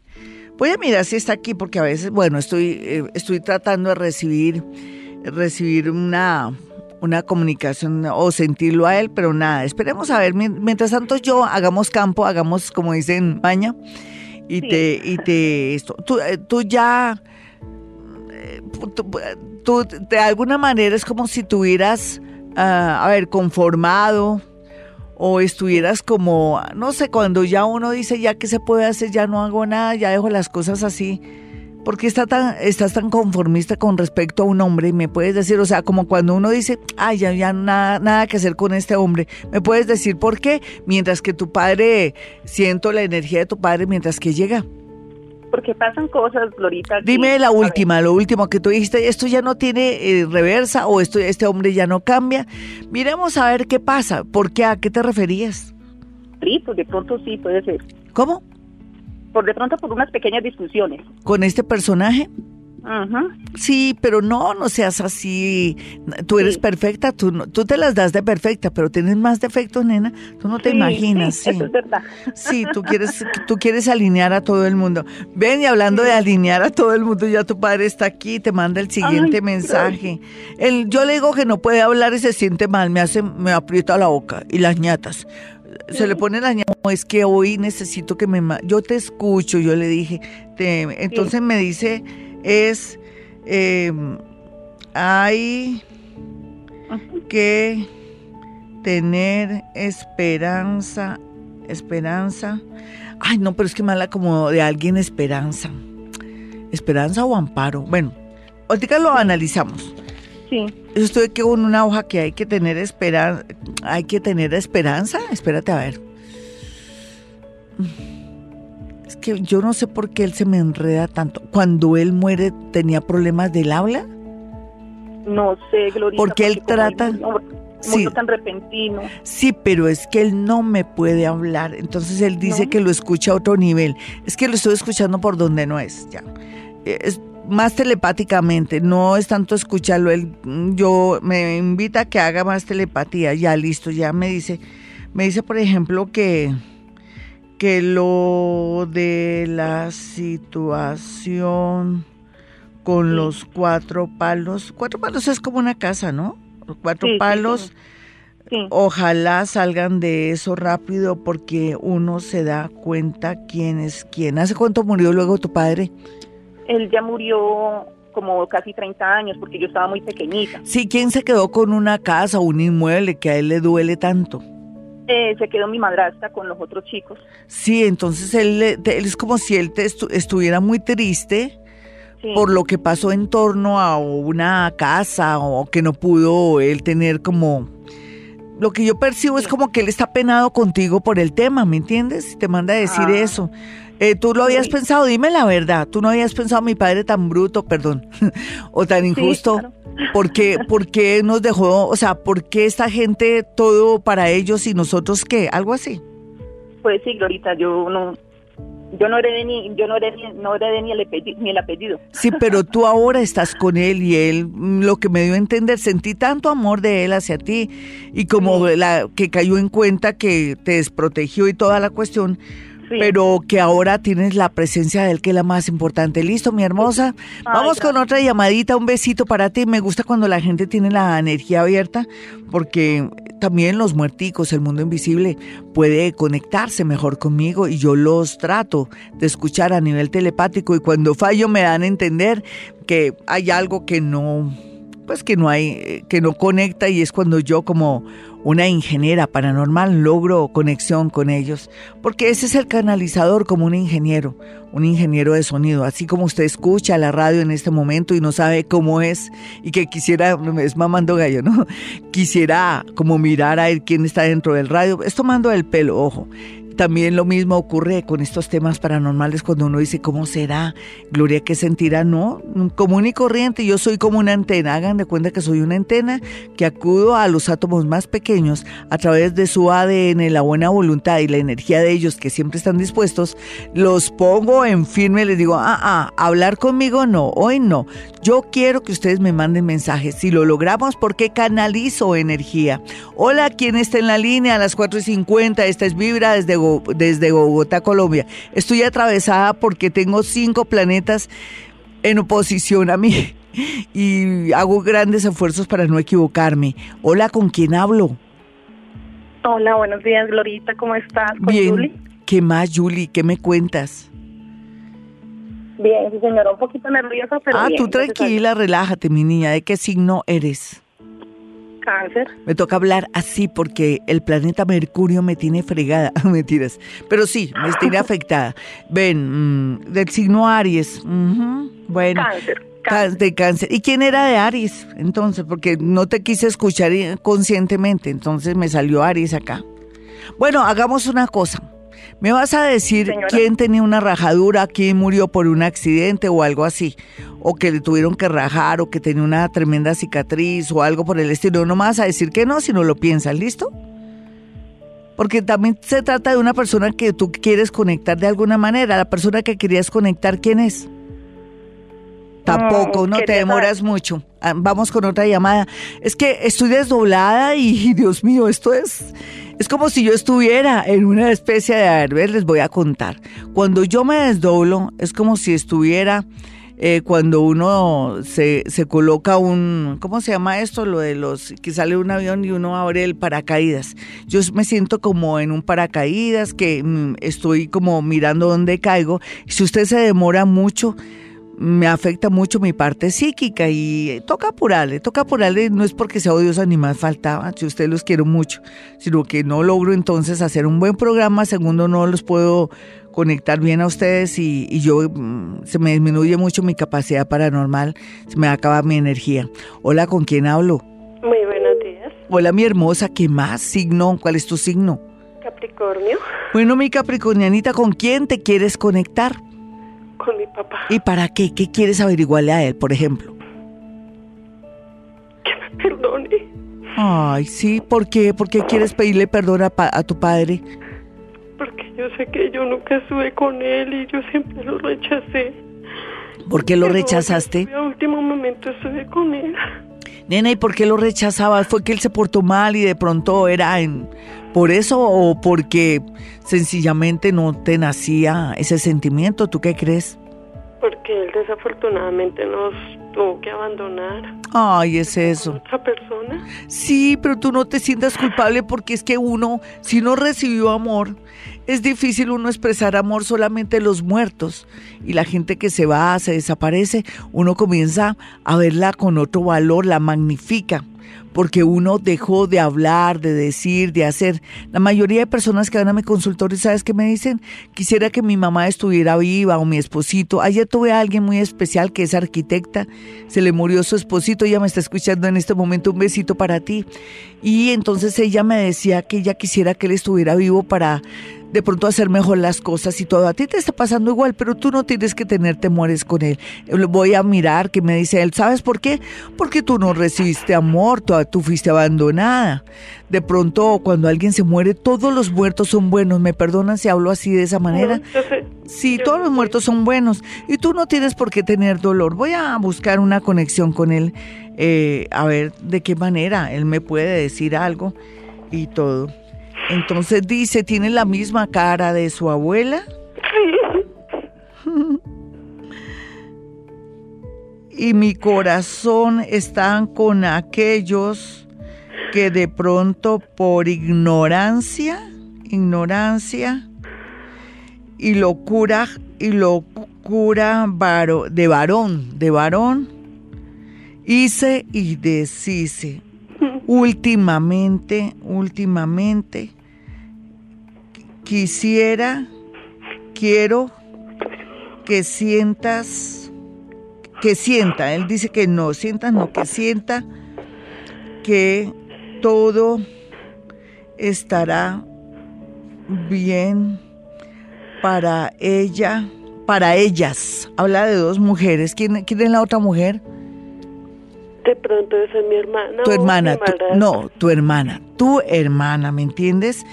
Voy a mirar si está aquí porque a veces, bueno, estoy, eh, estoy tratando de recibir, recibir una una comunicación o sentirlo a él, pero nada, esperemos a ver. Mientras tanto yo hagamos campo, hagamos como dicen Baña y te y te esto. Tú, eh, tú ya eh, tú, de alguna manera es como si tuvieras uh, a ver conformado o estuvieras como no sé cuando ya uno dice ya que se puede hacer ya no hago nada ya dejo las cosas así ¿Por qué está tan, estás tan conformista con respecto a un hombre? ¿Me puedes decir, o sea, como cuando uno dice, ay, ya, ya nada, nada que hacer con este hombre? ¿Me puedes decir por qué? Mientras que tu padre, siento la energía de tu padre mientras que llega. Porque pasan cosas, Glorita. Dime la última, lo último que tú dijiste, esto ya no tiene eh, reversa o esto, este hombre ya no cambia. Miremos a ver qué pasa. ¿Por qué? ¿A qué te referías? Sí, pues de pronto sí puede ser. ¿Cómo? Por de pronto por unas pequeñas discusiones. ¿Con este personaje? Ajá. Sí, pero no, no seas así. Tú eres perfecta, tú, tú te las das de perfecta, pero tienes más defectos, nena. Tú no te imaginas. Sí, Eso es verdad. Sí, tú quieres, tú quieres alinear a todo el mundo. Ven y hablando de alinear a todo el mundo, ya tu padre está aquí, te manda el siguiente mensaje. El, yo le digo que no puede hablar y se siente mal, me hace, me aprieta la boca y las ñatas se le pone la no, es que hoy necesito que me... Yo te escucho, yo le dije. Te, entonces me dice, es... Em, hay que tener esperanza, esperanza. Ay, no, pero es que mala como de alguien esperanza. Esperanza o amparo. Bueno, ahorita lo analizamos. Sí. Estoy aquí con una hoja que hay que tener esperanza. Hay que tener esperanza. Espérate a ver. Es que yo no sé por qué él se me enreda tanto. Cuando él muere, ¿tenía problemas del habla? No sé, Gloria. Porque él trata. sí. tan repentino. Sí, pero es que él no me puede hablar. Entonces él dice que lo escucha a otro nivel. Es que lo estoy escuchando por donde no es. Ya. Es, más telepáticamente, no es tanto escucharlo, él, yo me invita a que haga más telepatía, ya listo, ya me dice, Me dice, por ejemplo, que, que lo de la situación con los cuatro palos, cuatro palos es como una casa, ¿no? Los cuatro Sí, sí, palos, Sí. ojalá salgan de eso rápido porque uno se da cuenta quién es quién. ¿Hace cuánto murió luego tu padre? Él ya murió como casi 30 años porque yo estaba muy pequeñita. Sí, ¿quién se quedó con una casa o un inmueble que a él le duele tanto? Eh, se quedó mi madrastra con los otros chicos. Sí, entonces él, él es como si él te estu- estuviera muy triste Sí. por lo que pasó en torno a una casa o que no pudo él tener como... Lo que yo percibo es como que él está penado contigo por el tema, ¿me entiendes? Y te manda a decir Ah. eso. Eh, ¿Tú lo habías Sí. pensado? Dime la verdad. ¿Tú no habías pensado mi padre tan bruto, perdón, o tan injusto? claro. ¿Por qué, por qué nos dejó, o sea, por qué esta gente todo para ellos y nosotros qué? Algo así. Pues sí, Glorita, yo no, yo no heredé ni, yo no heredé, no heredé ni el apellido, ni el apellido. Sí, pero tú ahora estás con él y él, mm, lo que me dio a entender, sentí tanto amor de él hacia ti y como la que cayó en cuenta que te desprotegió y toda la cuestión, Sí. pero que ahora tienes la presencia de él que es la más importante. Listo, mi hermosa. Vamos con otra llamadita, un besito para ti. Me gusta cuando la gente tiene la energía abierta porque también los muerticos, el mundo invisible, puede conectarse mejor conmigo y yo los trato de escuchar a nivel telepático y cuando fallo me dan a entender que hay algo que no, pues que no hay, que no conecta y es cuando yo como una ingeniera paranormal logro conexión con ellos, porque ese es el canalizador como un ingeniero, un ingeniero de sonido, así como usted escucha la radio en este momento y no sabe cómo es y que quisiera, es mamando gallo, ¿no? Quisiera como mirar a ver quién está dentro del radio, es tomando el pelo, ojo. También lo mismo ocurre con estos temas paranormales cuando uno dice, ¿cómo será? Gloria, ¿qué sentirá? No, común y corriente, yo soy como una antena, hagan de cuenta que soy una antena que acudo a los átomos más pequeños a través de su ADN, la buena voluntad y la energía de ellos que siempre están dispuestos, los pongo en firme y les digo, ah, ah, hablar conmigo no, hoy no. Yo quiero que ustedes me manden mensajes. Si lo logramos, porque canalizo energía. Hola, ¿quién está en la línea? A las 4 y 50, esta es Vibra desde, Desde Bogotá, Colombia. Estoy atravesada porque tengo cinco planetas en oposición a mí y hago grandes esfuerzos para no equivocarme. Hola, ¿con quién hablo? Hola, buenos días, Glorita, ¿cómo estás? ¿Con Bien. Julie? ¿Qué más, Julie? ¿Qué me cuentas? Bien, sí, señora, un poquito nerviosa, pero ah, bien, tú tranquila, relájate, mi niña. ¿De qué signo eres? Cáncer. Me toca hablar así porque el planeta Mercurio me tiene fregada. Mentiras. Pero sí, me tiene afectada. Ven, mm, del signo Aries. Bueno. Cáncer. De cáncer. ¿Y quién era de Aries? Entonces, porque no te quise escuchar eh, conscientemente, entonces me salió Aries acá. Bueno, hagamos una cosa. ¿Me vas a decir Señora. quién tenía una rajadura, quién murió por un accidente o algo así? O que le tuvieron que rajar o que tenía una tremenda cicatriz o algo por el estilo. No me vas a decir que no, si no lo piensas, ¿listo? Porque también se trata de una persona que tú quieres conectar de alguna manera. La persona que querías conectar, ¿quién es? Tampoco, no te demoras mucho. Ah, Vamos con otra llamada. Es que estoy desdoblada y, Dios mío, esto es... Es como si yo estuviera en una especie de... A ver, les voy a contar. Cuando yo me desdoblo, es como si estuviera... eh, cuando uno se, se coloca un... ¿Cómo se llama esto? Lo de los... Que sale un avión y uno abre el paracaídas. Yo me siento como en un paracaídas que mm, estoy como mirando dónde caigo. Si usted se demora mucho me afecta mucho mi parte psíquica y toca apurarle, toca apurarle, no es porque sea odiosa ni más faltaba, si usted los quiero mucho, sino que no logro entonces hacer un buen programa, segundo no los puedo conectar bien a ustedes y, y yo mm, se me disminuye mucho mi capacidad paranormal, se me acaba mi energía. Hola, ¿con quién hablo? Muy buenos días, Hola, mi hermosa, ¿qué más? Signo, ¿cuál es tu signo? Capricornio, Bueno, mi capricornianita, ¿con quién te quieres conectar? Con mi papá. ¿Y para qué? ¿Qué quieres averiguarle a él, por ejemplo? Que me perdone, Ay, sí, ¿por qué? ¿Por qué quieres pedirle perdón a, pa- a tu padre? porque yo sé que yo nunca estuve con él y yo siempre lo rechacé. ¿Por qué lo Pero rechazaste? A último momento estuve con él. Nena, ¿y por qué lo rechazabas? ¿Fue que él se portó mal y de pronto era en ¿Por eso o porque sencillamente no te nacía ese sentimiento? ¿Tú qué crees? Porque él desafortunadamente nos tuvo que abandonar. Ay, es eso. ¿Otra persona? Sí, pero tú no te sientas culpable porque es que uno, si no recibió amor, es difícil uno expresar amor solamente los muertos y la gente que se va, se desaparece, uno comienza a verla con otro valor, la magnifica porque uno dejó de hablar, de decir, de hacer. La mayoría de personas que van a mi consultorio, ¿sabes qué me dicen? Quisiera que mi mamá estuviera viva o mi esposito. Ayer tuve a alguien muy especial que es arquitecta, se le murió su esposito, ella me está escuchando en este momento, un besito para ti. Y entonces ella me decía que ella quisiera que él estuviera vivo para de pronto hacer mejor las cosas y todo. A ti te está pasando igual, pero tú no tienes que tener temores con él. Voy a mirar que me dice él, ¿sabes por qué? Porque tú no recibiste amor, tú, tú fuiste abandonada. De pronto, cuando alguien se muere, todos los muertos son buenos. ¿Me perdonan si hablo así de esa manera? Sí, todos los muertos son buenos y tú no tienes por qué tener dolor. Voy a buscar una conexión con él, eh, a ver de qué manera él me puede decir algo y todo. Entonces dice, tiene la misma cara de su abuela. y mi corazón está con aquellos que de pronto por ignorancia, ignorancia y locura y locura de varón, de varón, hice y deshice. Últimamente, últimamente, quisiera, quiero que sientas, que sienta, él dice que no, sientas, no, que sienta que todo estará bien para ella, para ellas. Habla de dos mujeres. ¿Quién, quién es la otra mujer? De pronto esa es mi hermana. Tu hermana, no, tu hermana, tu hermana, ¿me entiendes?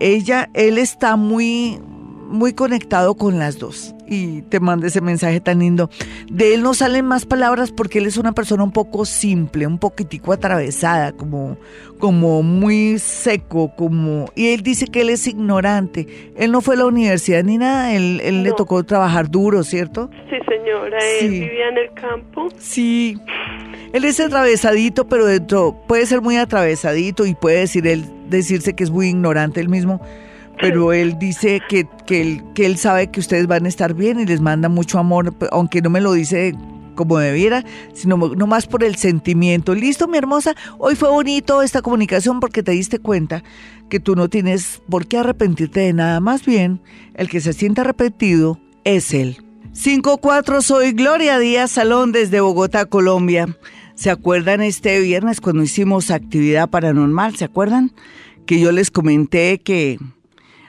Ella, él está muy, muy conectado con las dos y te manda ese mensaje tan lindo. De él no salen más palabras porque él es una persona un poco simple, un poquitico atravesada, como, como muy seco, como y él dice que él es ignorante. Él no fue a la universidad ni nada, él, él le tocó trabajar duro, ¿cierto? Sí, señora, él vivía en el campo. Sí. Él es atravesadito, pero dentro puede ser muy atravesadito y puede decir él decirse que es muy ignorante él mismo, pero él dice que, que, él, que él sabe que ustedes van a estar bien y les manda mucho amor, aunque no me lo dice como debiera, sino no más por el sentimiento. Listo, mi hermosa, hoy fue bonito esta comunicación porque te diste cuenta que tú no tienes por qué arrepentirte de nada, más bien el que se siente arrepentido es él. 5-4, soy Gloria Díaz Salón desde Bogotá, Colombia. ¿Se acuerdan este viernes cuando hicimos actividad paranormal? ¿Se acuerdan? Que yo les comenté que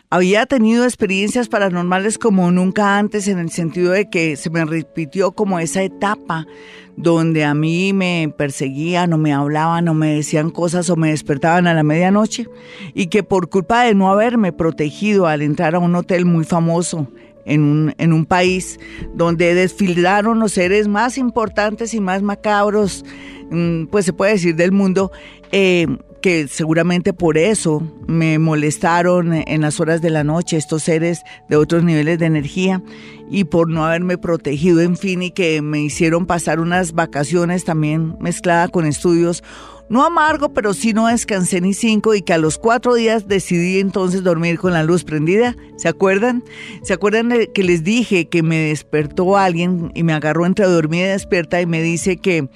había tenido experiencias paranormales como nunca antes en el sentido de que se me repitió como esa etapa donde a mí me perseguían o me hablaban o me decían cosas o me despertaban a la medianoche y que por culpa de no haberme protegido al entrar a un hotel muy famoso en un, en un país donde desfilaron los seres más importantes y más macabros, mm, pues se puede decir, del mundo, eh, que seguramente por eso me molestaron en las horas de la noche estos seres de otros niveles de energía y por no haberme protegido, en fin, y que me hicieron pasar unas vacaciones también mezclada con estudios no amargo, pero sí no descansé ni cinco y que a los cuatro días decidí entonces dormir con la luz prendida. ¿Se acuerdan? ¿Se acuerdan que les dije que me despertó alguien y me agarró entre dormida y despierta y me dice que,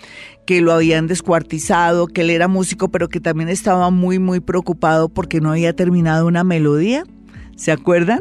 que lo habían descuartizado, que él era músico, pero que también estaba muy, muy preocupado porque no había terminado una melodía? ¿Se acuerdan?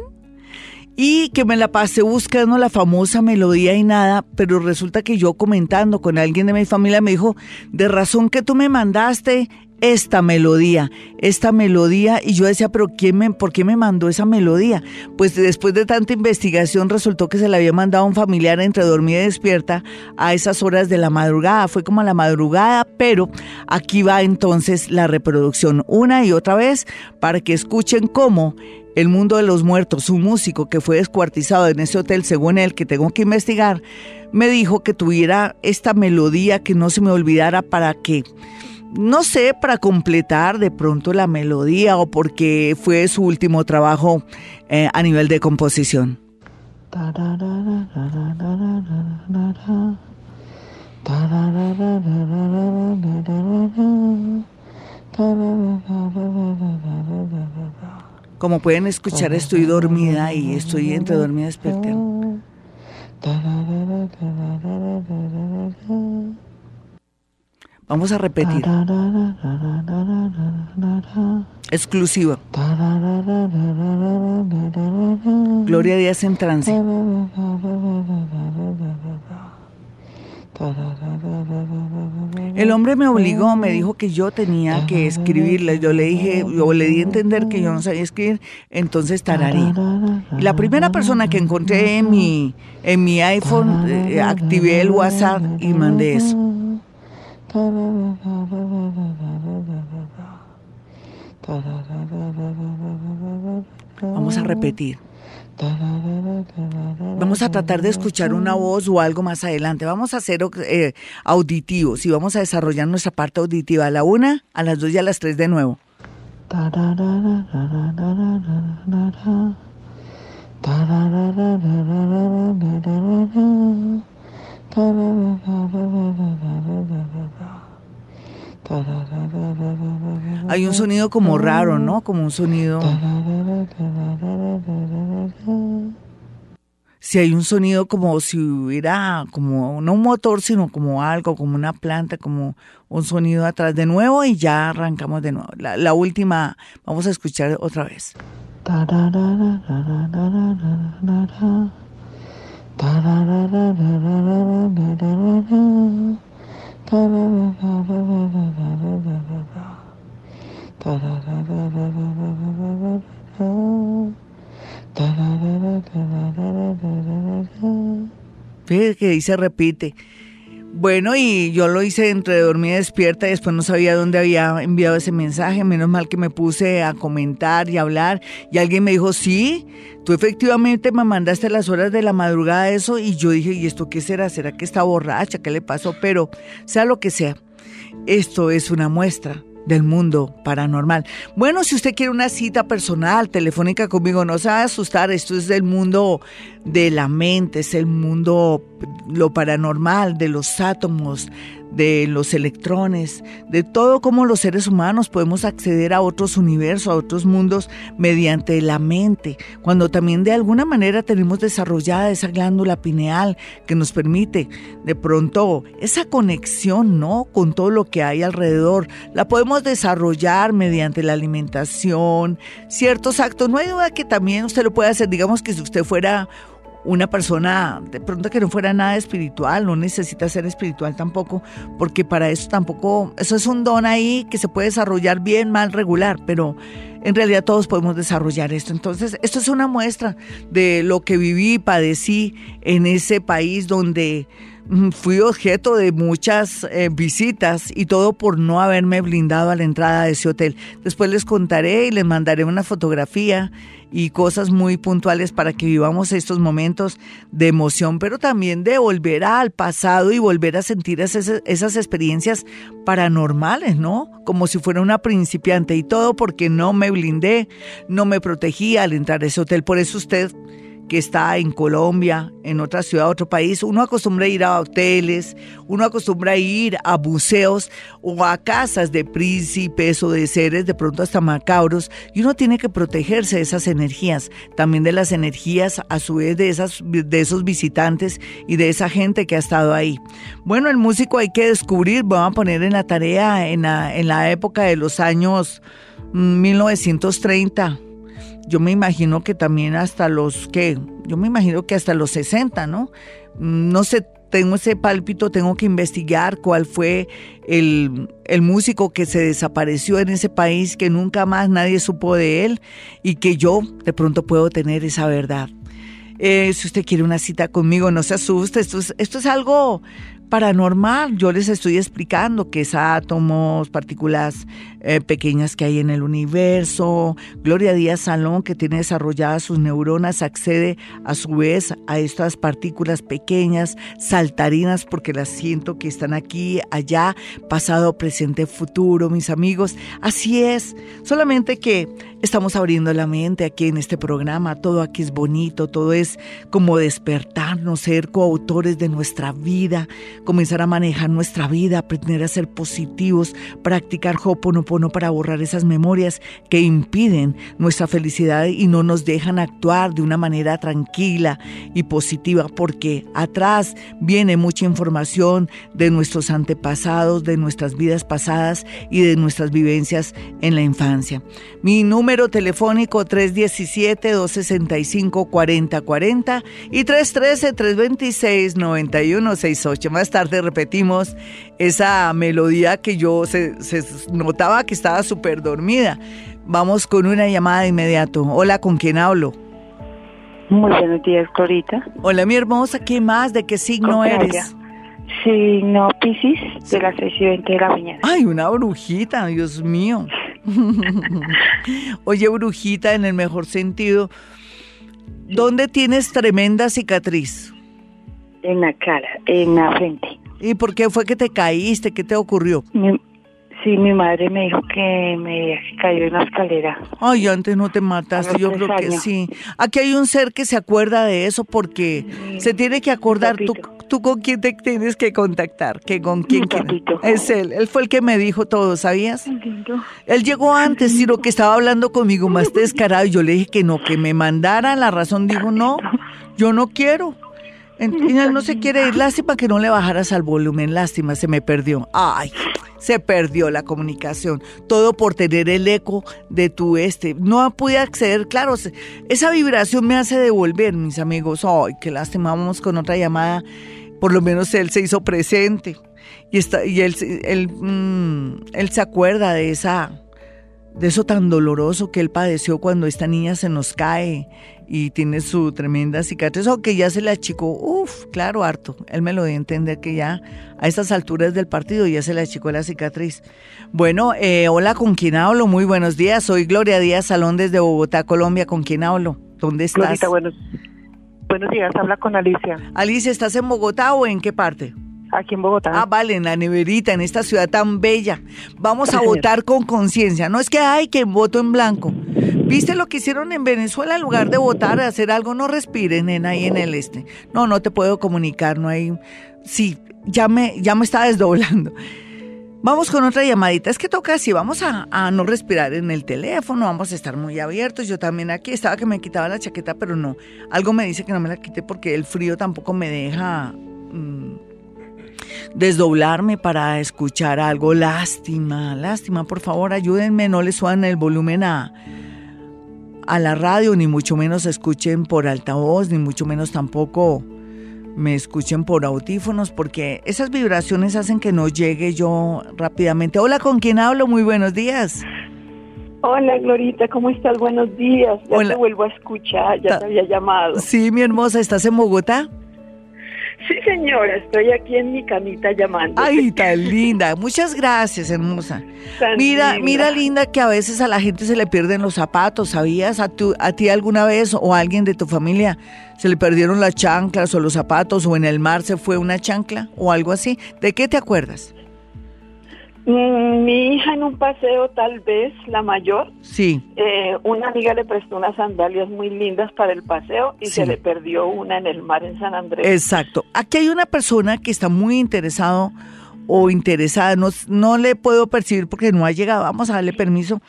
Y que me la pasé buscando la famosa melodía y nada, pero resulta que yo comentando con alguien de mi familia me dijo, de razón que tú me mandaste esta melodía, esta melodía, y yo decía, pero ¿quién me, ¿por qué me mandó esa melodía? Pues después de tanta investigación resultó que se la había mandado un familiar entre dormida y despierta a esas horas de la madrugada, fue como a la madrugada, pero aquí va entonces la reproducción una y otra vez para que escuchen cómo el mundo de los muertos, un músico que fue descuartizado en ese hotel, según él, que tengo que investigar, me dijo que tuviera esta melodía que no se me olvidara para que no sé, para completar de pronto la melodía o porque fue su último trabajo eh, a nivel de composición. Como pueden escuchar, estoy dormida y estoy entre dormida y despierta. Vamos a repetir. Exclusivo. Gloria Díaz en trance. El hombre me obligó, me dijo que yo tenía que escribirle. Yo le dije, yo le di a entender que yo no sabía escribir, entonces tararí. Y la primera persona que encontré en mi, en mi iPhone, eh, activé el WhatsApp y mandé eso. Vamos a repetir. Vamos a tratar de escuchar una voz o algo más adelante. Vamos a hacer eh, auditivos y vamos a desarrollar nuestra parte auditiva a la una, a las dos y a las tres de nuevo. Hay un sonido como raro, ¿no? Como un sonido... Si hay un sonido como si hubiera, como no un motor, sino como algo, como una planta, como un sonido atrás de nuevo y ya arrancamos de nuevo. La, última, vamos a escuchar otra vez. Fíjate que ahí se repite. Bueno, y yo lo hice entre dormida y despierta y después no sabía dónde había enviado ese mensaje. Menos mal que me puse a comentar y hablar. Y alguien me dijo, sí, tú efectivamente me mandaste a las horas de la madrugada eso. Y yo dije, ¿y esto qué será? ¿Será que está borracha? ¿Qué le pasó? Pero sea lo que sea, esto es una muestra del mundo paranormal. Bueno, si usted quiere una cita personal, telefónica conmigo, no se va a asustar, esto es del mundo de la mente, es el mundo, lo paranormal, de los átomos, de los electrones, de todo cómo los seres humanos podemos acceder a otros universos, a otros mundos mediante la mente, cuando también de alguna manera tenemos desarrollada esa glándula pineal que nos permite de pronto esa conexión, ¿no? Con todo lo que hay alrededor. La podemos desarrollar mediante la alimentación, ciertos actos. No hay duda que también usted lo puede hacer, digamos que si usted fuera una persona de pronto que no fuera nada espiritual, no necesita ser espiritual tampoco, porque para eso tampoco, eso es un don ahí que se puede desarrollar bien, mal, regular, pero en realidad todos podemos desarrollar esto. Entonces, esto es una muestra de lo que viví y padecí en ese país donde fui objeto de muchas eh, visitas y todo por no haberme blindado a la entrada de ese hotel. Después les contaré y les mandaré una fotografía y cosas muy puntuales para que vivamos estos momentos de emoción, pero también de volver al pasado y volver a sentir esas, esas experiencias paranormales, ¿no? Como si fuera una principiante y todo porque no me blindé, no me protegía al entrar a ese hotel. Por eso usted que está en Colombia, en otra ciudad, otro país, uno acostumbra a ir a hoteles, uno acostumbra a ir a buceos o a casas de príncipes o de seres de pronto hasta macabros y uno tiene que protegerse de esas energías, también de las energías a su vez de, esas, de esos visitantes y de esa gente que ha estado ahí. Bueno, el músico hay que descubrir, vamos a poner en la tarea en la, en la época de los años 1930 mm, yo me imagino que también hasta los que, yo me imagino que hasta los 60, ¿no? No sé, tengo ese pálpito, tengo que investigar cuál fue el, músico que se desapareció en ese país, que nunca más nadie supo de él y que yo de pronto puedo tener esa verdad. Eh, si usted quiere una cita conmigo, no se asuste, esto es, esto es algo paranormal. Yo les estoy explicando que es átomos, partículas eh, pequeñas que hay en el universo. Gloria Díaz Salón, que tiene desarrolladas sus neuronas, accede a su vez a estas partículas pequeñas, saltarinas, porque las siento que están aquí, allá, pasado, presente, futuro, mis amigos. Así es, solamente que estamos abriendo la mente aquí en este programa. Todo aquí es bonito, todo es como despertarnos, ser coautores de nuestra vida, comenzar a manejar nuestra vida, aprender a ser positivos, practicar Hoponopono para borrar esas memorias que impiden nuestra felicidad y no nos dejan actuar de una manera tranquila y positiva, porque atrás viene mucha información de nuestros antepasados, de nuestras vidas pasadas y de nuestras vivencias en la infancia. Mi número telefónico 317-265-4040 y 313-326-9168. Más tarde repetimos esa melodía que yo se, notaba que estaba súper dormida. Vamos con una llamada de inmediato. Hola, ¿con quién hablo? Muy buenos días, Corita. Hola, mi hermosa, ¿qué más? ¿De qué signo eres? Signo Pisces, de las 6 y 20 de la mañana. Ay, una brujita, Dios mío. Oye, brujita, en el mejor sentido, ¿dónde tienes tremenda cicatriz? En la cara, en la frente. ¿Y por qué fue que te caíste? ¿Qué te ocurrió? sí, mi madre me dijo que me cayó en la escalera. Ay, antes no te mataste, yo creo que sí. Aquí hay un ser que se acuerda de eso porque se tiene que acordar. Tú, tú con quién te tienes que contactar, que con quién Es él, él fue el que me dijo todo, ¿sabías? Él llegó antes, sino que estaba hablando conmigo más descarado y yo le dije que no, que me mandara la razón, dijo, no, yo no quiero. Él no se quiere ir, lástima que no le bajaras al volumen, lástima, se me perdió. Ay, se perdió la comunicación, todo por tener el eco de tu este. No pude acceder, claro, esa vibración me hace devolver, mis amigos. Ay, qué lástima, vamos con otra llamada. Por lo menos él se hizo presente. Y, está, y él, él, mm, él se acuerda de esa de eso tan doloroso que él padeció cuando esta niña se nos cae y tiene su tremenda cicatriz, o que ya se le achicó, uff, claro, harto. Él me lo dio a entender que ya a estas alturas del partido ya se le achicó la cicatriz. Bueno, eh, hola, ¿con quién hablo? Muy buenos días, soy Gloria Díaz Salón desde Bogotá, Colombia. ¿Con quién hablo? ¿Dónde estás? Glorita, buenos, Buenos días, habla con Alicia. Alicia, ¿estás en Bogotá o en qué parte? Aquí en Bogotá. Ah, vale, en la neverita, en esta ciudad tan bella. Vamos a votar con conciencia. No es que hay que voto en blanco. ¿Viste lo que hicieron en Venezuela? En lugar de votar, hacer algo, no respiren en ahí en el este. No, no te puedo comunicar, no hay... Sí, ya me, ya me está desdoblando. Vamos con otra llamadita. Es que toca así, vamos a, no respirar en el teléfono, vamos a estar muy abiertos. Yo también aquí estaba que me quitaba la chaqueta, pero no. Algo me dice que no me la quite porque el frío tampoco me deja mm, desdoblarme para escuchar algo. Lástima, lástima, por favor, ayúdenme, no le suban el volumen a, a la radio, ni mucho menos escuchen por altavoz, ni mucho menos tampoco me escuchen por audífonos porque esas vibraciones hacen que no llegue yo rápidamente. Hola, ¿con quién hablo? Muy buenos días. Hola, Glorita, ¿cómo estás? Buenos días. Ya te vuelvo a escuchar, ya te había llamado. Sí, mi hermosa, ¿estás en Bogotá? Sí, señora, estoy aquí en mi camita llamando. Ay, tan linda. Muchas gracias, hermosa. mira, mira, linda, que a veces a la gente se le pierden los zapatos, ¿sabías? ¿A, tu, a ti alguna vez o a alguien de tu familia se le perdieron las chanclas o los zapatos o en el mar se fue una chancla o algo así? ¿De qué te acuerdas? Mm, mi hija en un paseo, tal vez, la mayor. Sí. Eh, una amiga le prestó unas sandalias muy lindas para el paseo y se le perdió una en el mar en San Andrés. Exacto. Aquí hay una persona que está muy interesado o interesada, no, no le puedo percibir porque no ha llegado, vamos a darle permiso.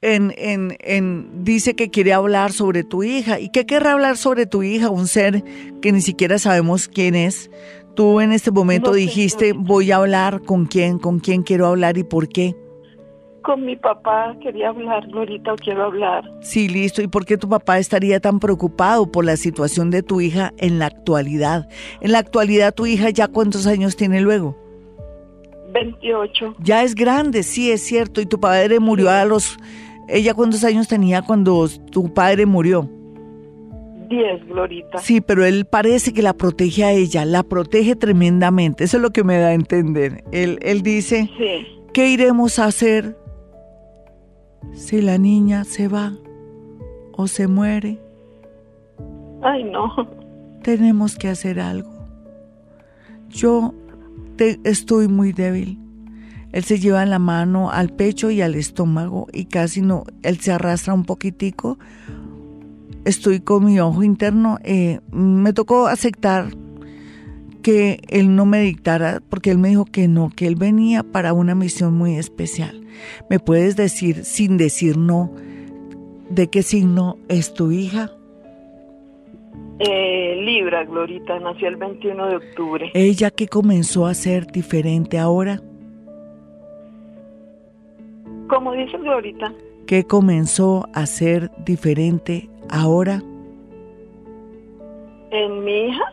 En, en, en, dice que quiere hablar sobre tu hija. ¿Y qué querrá hablar sobre tu hija? Un ser que ni siquiera sabemos quién es tú en este momento dijiste, voy a hablar con quién, con quién quiero hablar y por qué? Con mi papá quería hablar, ahorita quiero hablar. Sí, listo. ¿Y por qué tu papá estaría tan preocupado por la situación de tu hija en la actualidad? En la actualidad, tu hija ya cuántos años tiene luego? 28. Ya es grande, sí, es cierto. ¿Y tu padre murió a los... ¿Ella cuántos años tenía cuando tu padre murió? 10, Glorita. Sí, pero él parece que la protege a ella, la protege tremendamente. Eso es lo que me da a entender. Él, él dice, Sí. ¿qué iremos a hacer si la niña se va o se muere? Ay, no. Tenemos que hacer algo. Yo te- estoy muy débil. Él se lleva la mano al pecho y al estómago y casi no, él se arrastra un poquitico. Estoy con mi ojo interno. eh, me tocó aceptar que él no me dictara, porque él me dijo que no, que él venía para una misión muy especial. ¿Me puedes decir, sin decir no, de qué signo es tu hija? Eh, Libra, Glorita, nació el 21 de octubre. Ella que comenzó a ser diferente ahora, Como dice Glorita, que comenzó a ser diferente ahora. en mi hija,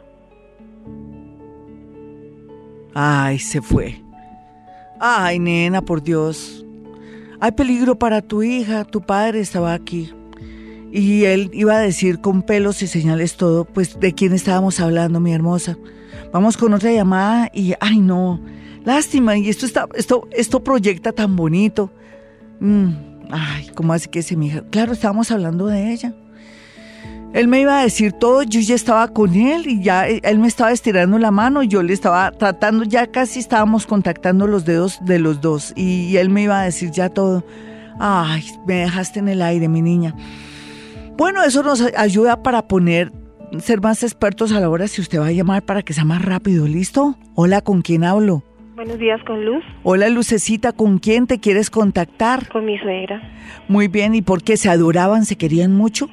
Ay, se fue. Ay, nena, por Dios. Hay peligro para tu hija, tu padre estaba aquí. Y él iba a decir con pelos y señales todo, pues de quién estábamos hablando, mi hermosa. Vamos con otra llamada y, ay no, lástima, y esto está, esto, esto proyecta tan bonito. Mm, ay, ¿cómo así que se mi hija? Claro, estábamos hablando de ella. Él me iba a decir todo, yo ya estaba con él y ya eh, él me estaba estirando la mano, yo le estaba tratando, ya casi estábamos contactando los dedos de los dos y, y él me iba a decir ya todo. Ay, me dejaste en el aire, mi niña. Bueno, eso nos ayuda para poner, ser más expertos a la hora si usted va a llamar para que sea más rápido, ¿listo? Hola, ¿con quién hablo? Buenos días con Luz, Hola, Lucecita, ¿con quién te quieres contactar? con mi suegra. Muy bien, ¿y por qué se adoraban, se querían mucho?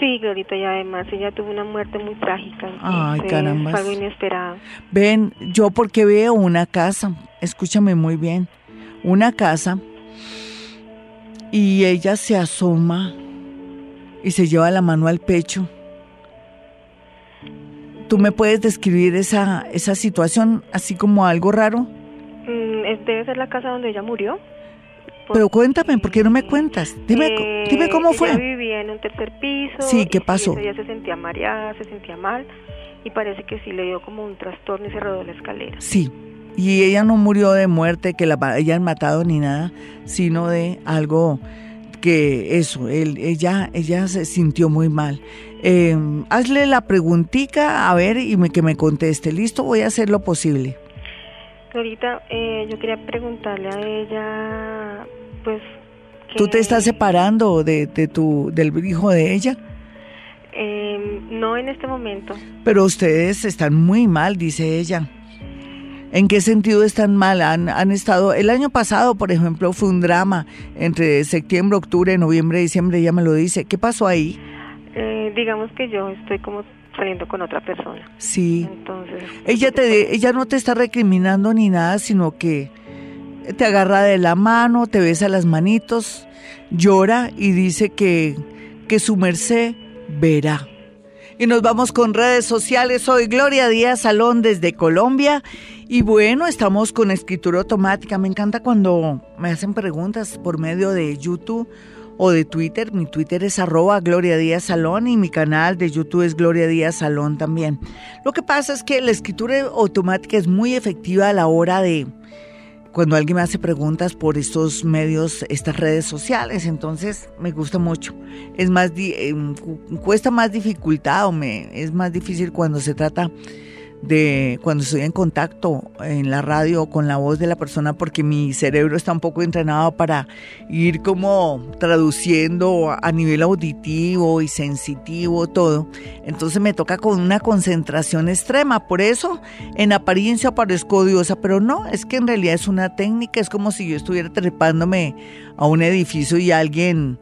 Sí, Glorita, y además ella tuvo una muerte muy trágica. Ay. Fue algo inesperado. Ven, yo porque veo una casa, escúchame muy bien, una casa y ella se asoma y se lleva la mano al pecho. ¿Tú me puedes describir esa, esa situación así como algo raro? Mm, debe ser la casa donde ella murió. Pero cuéntame, ¿por qué no me cuentas? Dime, Eh, dime cómo Ella fue. vivía en un tercer piso. Sí, ¿qué pasó? Ella se sentía mareada, se sentía mal y parece que sí le dio como un trastorno y se rodó la escalera. Sí, y ella no murió de muerte, que la hayan matado ni nada, sino de algo que eso, él, ella, ella se sintió muy mal. Eh, hazle la preguntica, a ver, y me, que me conteste. Listo, voy a hacer lo posible. Ahorita eh, yo quería preguntarle a ella, pues... ¿Tú te estás separando de, de tu, del hijo de ella? Eh, no en este momento. Pero ustedes están muy mal, dice ella. ¿En qué sentido están mal? Han, han estado, el año pasado, por ejemplo, fue un drama entre septiembre, octubre, noviembre, diciembre, ella me lo dice. ¿Qué pasó ahí? Eh, digamos que yo estoy como saliendo con otra persona. Sí. Entonces... Ella, te, ella no te está recriminando ni nada, sino que te agarra de la mano, te besa las manitos, llora y dice que, que su merced verá. Y nos vamos con redes sociales. Soy Gloria Díaz Salón desde Colombia. Y bueno, estamos con escritura automática. Me encanta cuando me hacen preguntas por medio de YouTube o de Twitter. Mi Twitter es arroba Gloria Díaz Salón y mi canal de YouTube es Gloria Díaz Salón también. Lo que pasa es que la escritura automática es muy efectiva a la hora de cuando alguien me hace preguntas por estos medios, estas redes sociales, entonces me gusta mucho. Es más, cu- cuesta más dificultad o me, es más difícil cuando se trata de cuando estoy en contacto en la radio con la voz de la persona porque mi cerebro está un poco entrenado para ir como traduciendo a nivel auditivo y sensitivo todo. Entonces me toca con una concentración extrema. Por eso en apariencia parezco odiosa, pero no, es que en realidad es una técnica. Es como si yo estuviera trepándome a un edificio y alguien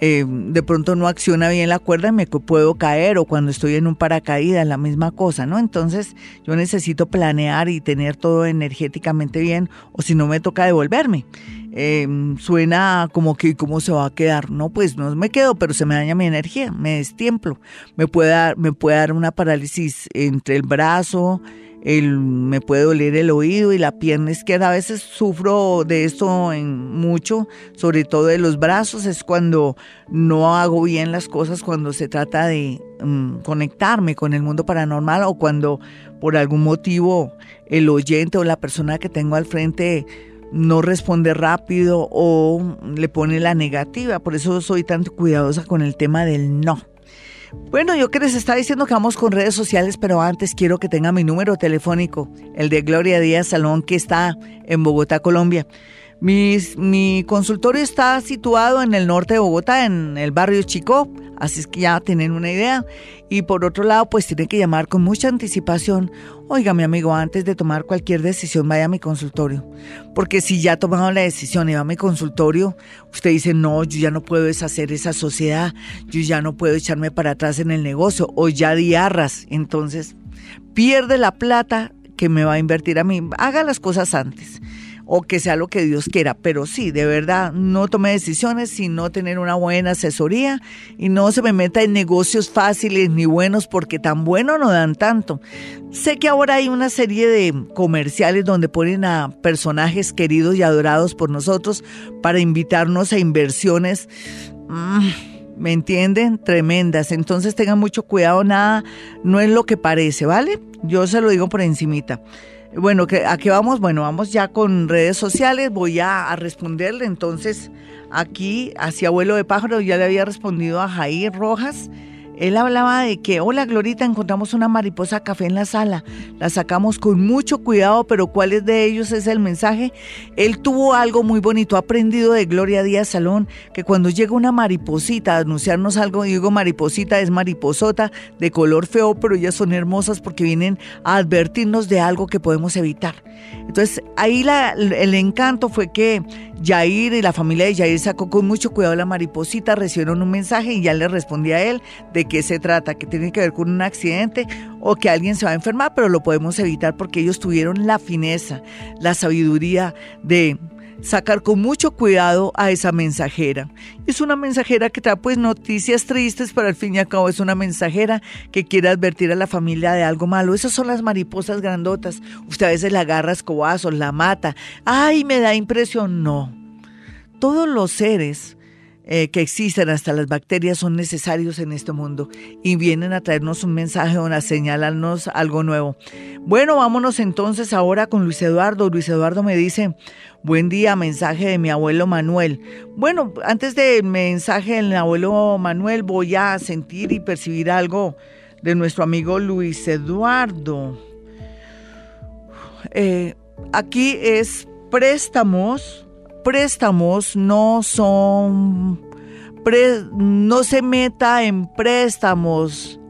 eh, de pronto no acciona bien la cuerda y me puedo caer o cuando estoy en un paracaídas, la misma cosa, ¿no? Entonces yo necesito planear y tener todo energéticamente bien o si no me toca devolverme. Eh, suena como que cómo se va a quedar, no, pues no me quedo, pero se me daña mi energía, me destiemplo, me puede dar, me puede dar una parálisis entre el brazo, el, me puede doler el oído y la pierna izquierda. A veces sufro de esto en mucho, sobre todo de los brazos. Es cuando no hago bien las cosas, cuando se trata de mm, conectarme con el mundo paranormal o cuando por algún motivo el oyente o la persona que tengo al frente no responde rápido o le pone la negativa. Por eso soy tan cuidadosa con el tema del no. Bueno, yo que les estaba diciendo que vamos con redes sociales, pero antes quiero que tenga mi número telefónico, el de Gloria Díaz Salón, que está en Bogotá, Colombia. Mi consultorio está situado en el norte de Bogotá, en el barrio Chico, así es que ya tienen una idea. Y por otro lado, pues tiene que llamar con mucha anticipación. Oiga, mi amigo, antes de tomar cualquier decisión, vaya a mi consultorio. Porque si ya ha tomado la decisión y va a mi consultorio, usted dice, no, yo ya no puedo deshacer esa sociedad, yo ya no puedo echarme para atrás en el negocio, o ya diarras. Entonces, pierde la plata que me va a invertir a mí. Haga las cosas antes o que sea lo que Dios quiera. Pero sí, de verdad, no tome decisiones sin no tener una buena asesoría y no se me meta en negocios fáciles ni buenos porque tan bueno no dan tanto. Sé que ahora hay una serie de comerciales donde ponen a personajes queridos y adorados por nosotros para invitarnos a inversiones. Mm, ¿Me entienden? Tremendas. Entonces tengan mucho cuidado, nada, no es lo que parece, ¿vale? Yo se lo digo por encimita. Bueno, ¿a qué vamos? Bueno, vamos ya con redes sociales. Voy a, responderle. Entonces, aquí, hacia abuelo de pájaro, ya le había respondido a Jair Rojas. Él hablaba de que, hola Glorita, encontramos una mariposa café en la sala. La sacamos con mucho cuidado, pero ¿cuál de ellos es el mensaje? Él tuvo algo muy bonito, aprendido de Gloria Díaz Salón, que cuando llega una mariposita a anunciarnos algo, digo mariposita, es mariposota, de color feo, pero ellas son hermosas porque vienen a advertirnos de algo que podemos evitar. Entonces, ahí el encanto fue que Jair y la familia de Jair sacó con mucho cuidado la mariposita, recibieron un mensaje y ya le respondí a él de qué se trata, que tiene que ver con un accidente o que alguien se va a enfermar, pero lo podemos evitar porque ellos tuvieron la fineza, la sabiduría de sacar con mucho cuidado a esa mensajera. Es una mensajera que trae pues noticias tristes, pero al fin y al cabo es una mensajera que quiere advertir a la familia de algo malo. Esas son las mariposas grandotas. Usted a veces la agarra escobazos, la mata. ¡Ay, me da impresión! No. Todos los seres eh, que existen, hasta las bacterias, son necesarios en este mundo y vienen a traernos un mensaje o a señalarnos algo nuevo. Bueno, vámonos entonces ahora con Luis Eduardo. Luis Eduardo me dice, buen día, mensaje de mi abuelo Manuel. Bueno, antes del mensaje del abuelo Manuel voy a sentir y percibir algo de nuestro amigo Luis Eduardo. Eh, aquí es préstamos préstamos no son, no se meta en préstamos,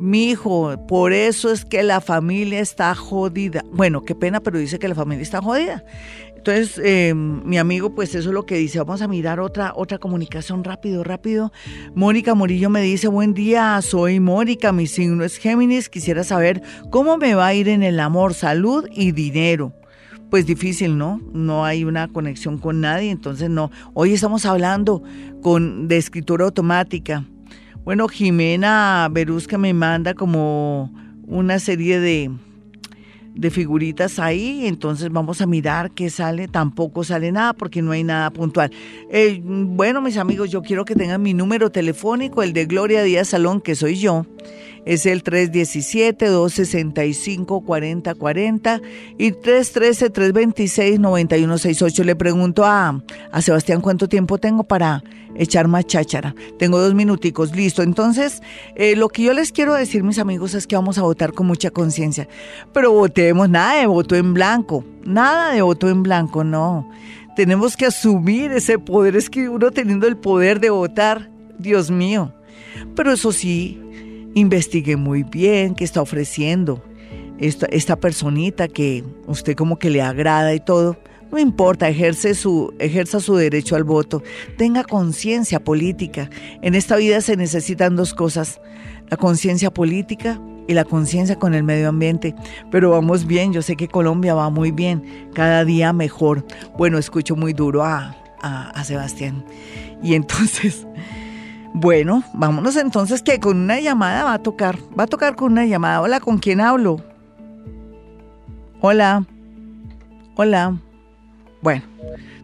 mi hijo, por eso es que la familia está jodida. Bueno, qué pena, pero dice que la familia está jodida. Entonces, eh, mi amigo, pues eso es lo que dice. Vamos a mirar otra, otra comunicación rápido, rápido. Mónica Morillo me dice, buen día, soy Mónica, mi signo es Géminis. Quisiera saber cómo me va a ir en el amor, salud y dinero pues difícil, ¿no? No hay una conexión con nadie, entonces no. Hoy estamos hablando con, de escritura automática. Bueno, Jimena Berusca me manda como una serie de, de figuritas ahí, entonces vamos a mirar qué sale. Tampoco sale nada porque no hay nada puntual. Eh, bueno, mis amigos, yo quiero que tengan mi número telefónico, el de Gloria Díaz Salón, que soy yo es el 317-265-4040 y 313-326-9168. Le pregunto a, a Sebastián cuánto tiempo tengo para echar más cháchara. Tengo dos minuticos, listo. Entonces, eh, lo que yo les quiero decir, mis amigos, es que vamos a votar con mucha conciencia. Pero votemos nada de voto en blanco, nada de voto en blanco, no. Tenemos que asumir ese poder. Es que uno teniendo el poder de votar, Dios mío. Pero eso sí, investigue muy bien qué está ofreciendo esta, esta personita que usted como que le agrada y todo. No importa, ejerce su, ejerza su derecho al voto. Tenga conciencia política. En esta vida se necesitan dos cosas, la conciencia política y la conciencia con el medio ambiente. Pero vamos bien, yo sé que Colombia va muy bien, cada día mejor. Bueno, escucho muy duro a, a, a Sebastián. Y entonces... Bueno, vámonos entonces que con una llamada va a tocar. Va a tocar con una llamada. Hola, ¿con quién hablo? Hola. Hola. Bueno,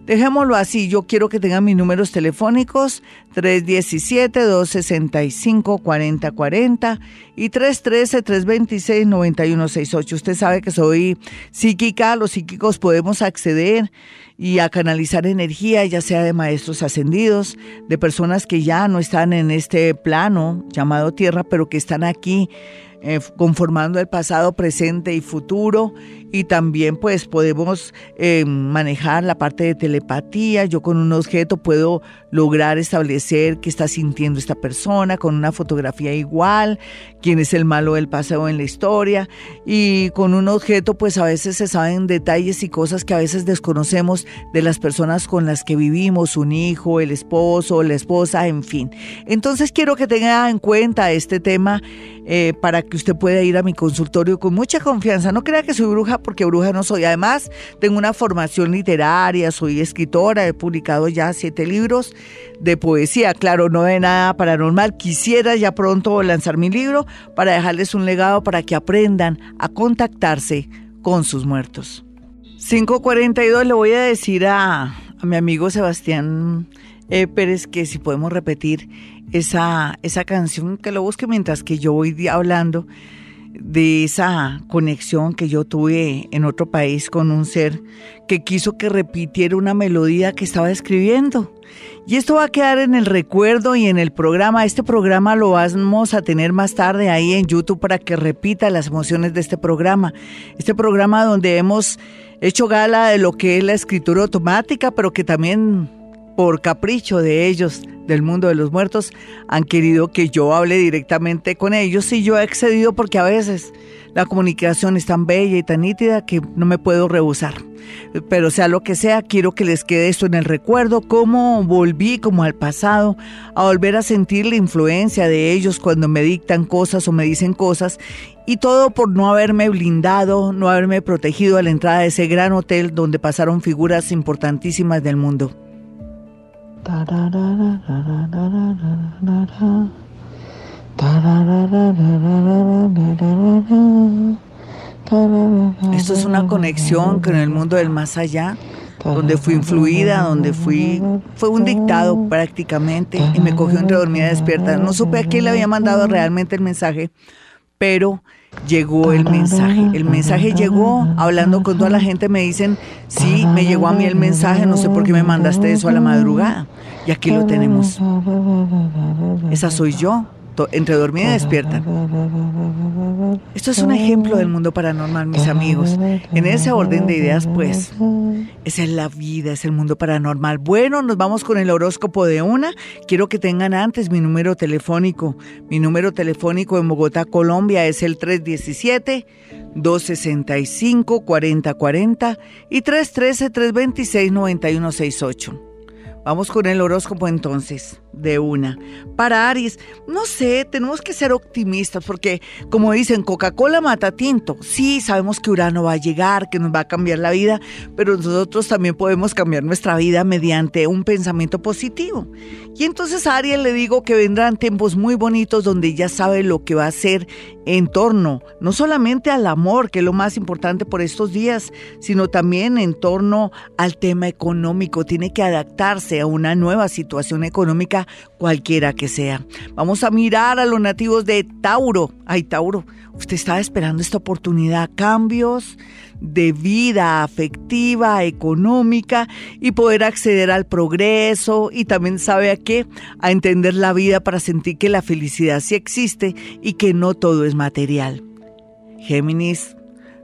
dejémoslo así. Yo quiero que tengan mis números telefónicos 317-265-4040 y 313-326-9168. Usted sabe que soy psíquica, los psíquicos podemos acceder y a canalizar energía, ya sea de maestros ascendidos, de personas que ya no están en este plano llamado tierra, pero que están aquí eh, conformando el pasado, presente y futuro. Y también pues podemos eh, manejar la parte de telepatía. Yo con un objeto puedo lograr establecer qué está sintiendo esta persona con una fotografía igual, quién es el malo del pasado en la historia. Y con un objeto pues a veces se saben detalles y cosas que a veces desconocemos de las personas con las que vivimos, un hijo, el esposo, la esposa, en fin. Entonces quiero que tenga en cuenta este tema eh, para que usted pueda ir a mi consultorio con mucha confianza. No crea que soy bruja porque bruja no soy. Además, tengo una formación literaria, soy escritora, he publicado ya siete libros de poesía. Claro, no de nada paranormal. Quisiera ya pronto lanzar mi libro para dejarles un legado para que aprendan a contactarse con sus muertos. 542 le voy a decir a, mi amigo Sebastián eh, Pérez que si podemos repetir esa, esa canción, que lo busque mientras que yo voy hablando de esa conexión que yo tuve en otro país con un ser que quiso que repitiera una melodía que estaba escribiendo. Y esto va a quedar en el recuerdo y en el programa. Este programa lo vamos a tener más tarde ahí en YouTube para que repita las emociones de este programa. Este programa donde hemos hecho gala de lo que es la escritura automática, pero que también por capricho de ellos del mundo de los muertos han querido que yo hable directamente con ellos y yo he accedido porque a veces la comunicación es tan bella y tan nítida que no me puedo rehusar. Pero sea lo que sea, quiero que les quede esto en el recuerdo, cómo volví como al pasado, a volver a sentir la influencia de ellos cuando me dictan cosas o me dicen cosas, y todo por no haberme blindado, no haberme protegido a la entrada de ese gran hotel donde pasaron figuras importantísimas del mundo. Esto es una conexión con el mundo del más allá, donde fui influida, donde fui, fue un dictado prácticamente y me cogió entre dormida y despierta. No supe a quién le había mandado realmente el mensaje, pero llegó el mensaje. El mensaje llegó, hablando con toda la gente me dicen, sí, me llegó a mí el mensaje, no sé por qué me mandaste eso a la madrugada. Y aquí lo tenemos. Esa soy yo entre dormida y despierta. Esto es un ejemplo del mundo paranormal, mis amigos. En ese orden de ideas, pues, esa es la vida, es el mundo paranormal. Bueno, nos vamos con el horóscopo de una. Quiero que tengan antes mi número telefónico. Mi número telefónico en Bogotá, Colombia, es el 317. 265-4040 y 313-326-9168. Vamos con el horóscopo entonces, de una. Para Aries, no sé, tenemos que ser optimistas porque, como dicen, Coca-Cola mata tinto. Sí, sabemos que Urano va a llegar, que nos va a cambiar la vida, pero nosotros también podemos cambiar nuestra vida mediante un pensamiento positivo. Y entonces a Aries le digo que vendrán tiempos muy bonitos donde ya sabe lo que va a hacer en torno, no solamente al amor, que es lo más importante por estos días, sino también en torno al tema económico. Tiene que adaptarse a una nueva situación económica, cualquiera que sea. Vamos a mirar a los nativos de Tauro. Ay, Tauro, usted estaba esperando esta oportunidad, cambios de vida afectiva, económica y poder acceder al progreso y también sabe a qué, a entender la vida para sentir que la felicidad sí existe y que no todo es material. Géminis,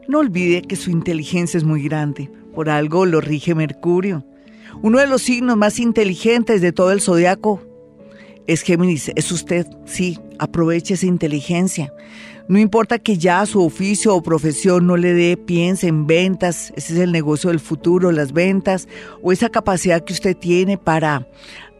no olvide que su inteligencia es muy grande, por algo lo rige Mercurio. Uno de los signos más inteligentes de todo el zodiaco es Géminis, es usted, sí, aproveche esa inteligencia. No importa que ya su oficio o profesión no le dé, piense en ventas, ese es el negocio del futuro, las ventas, o esa capacidad que usted tiene para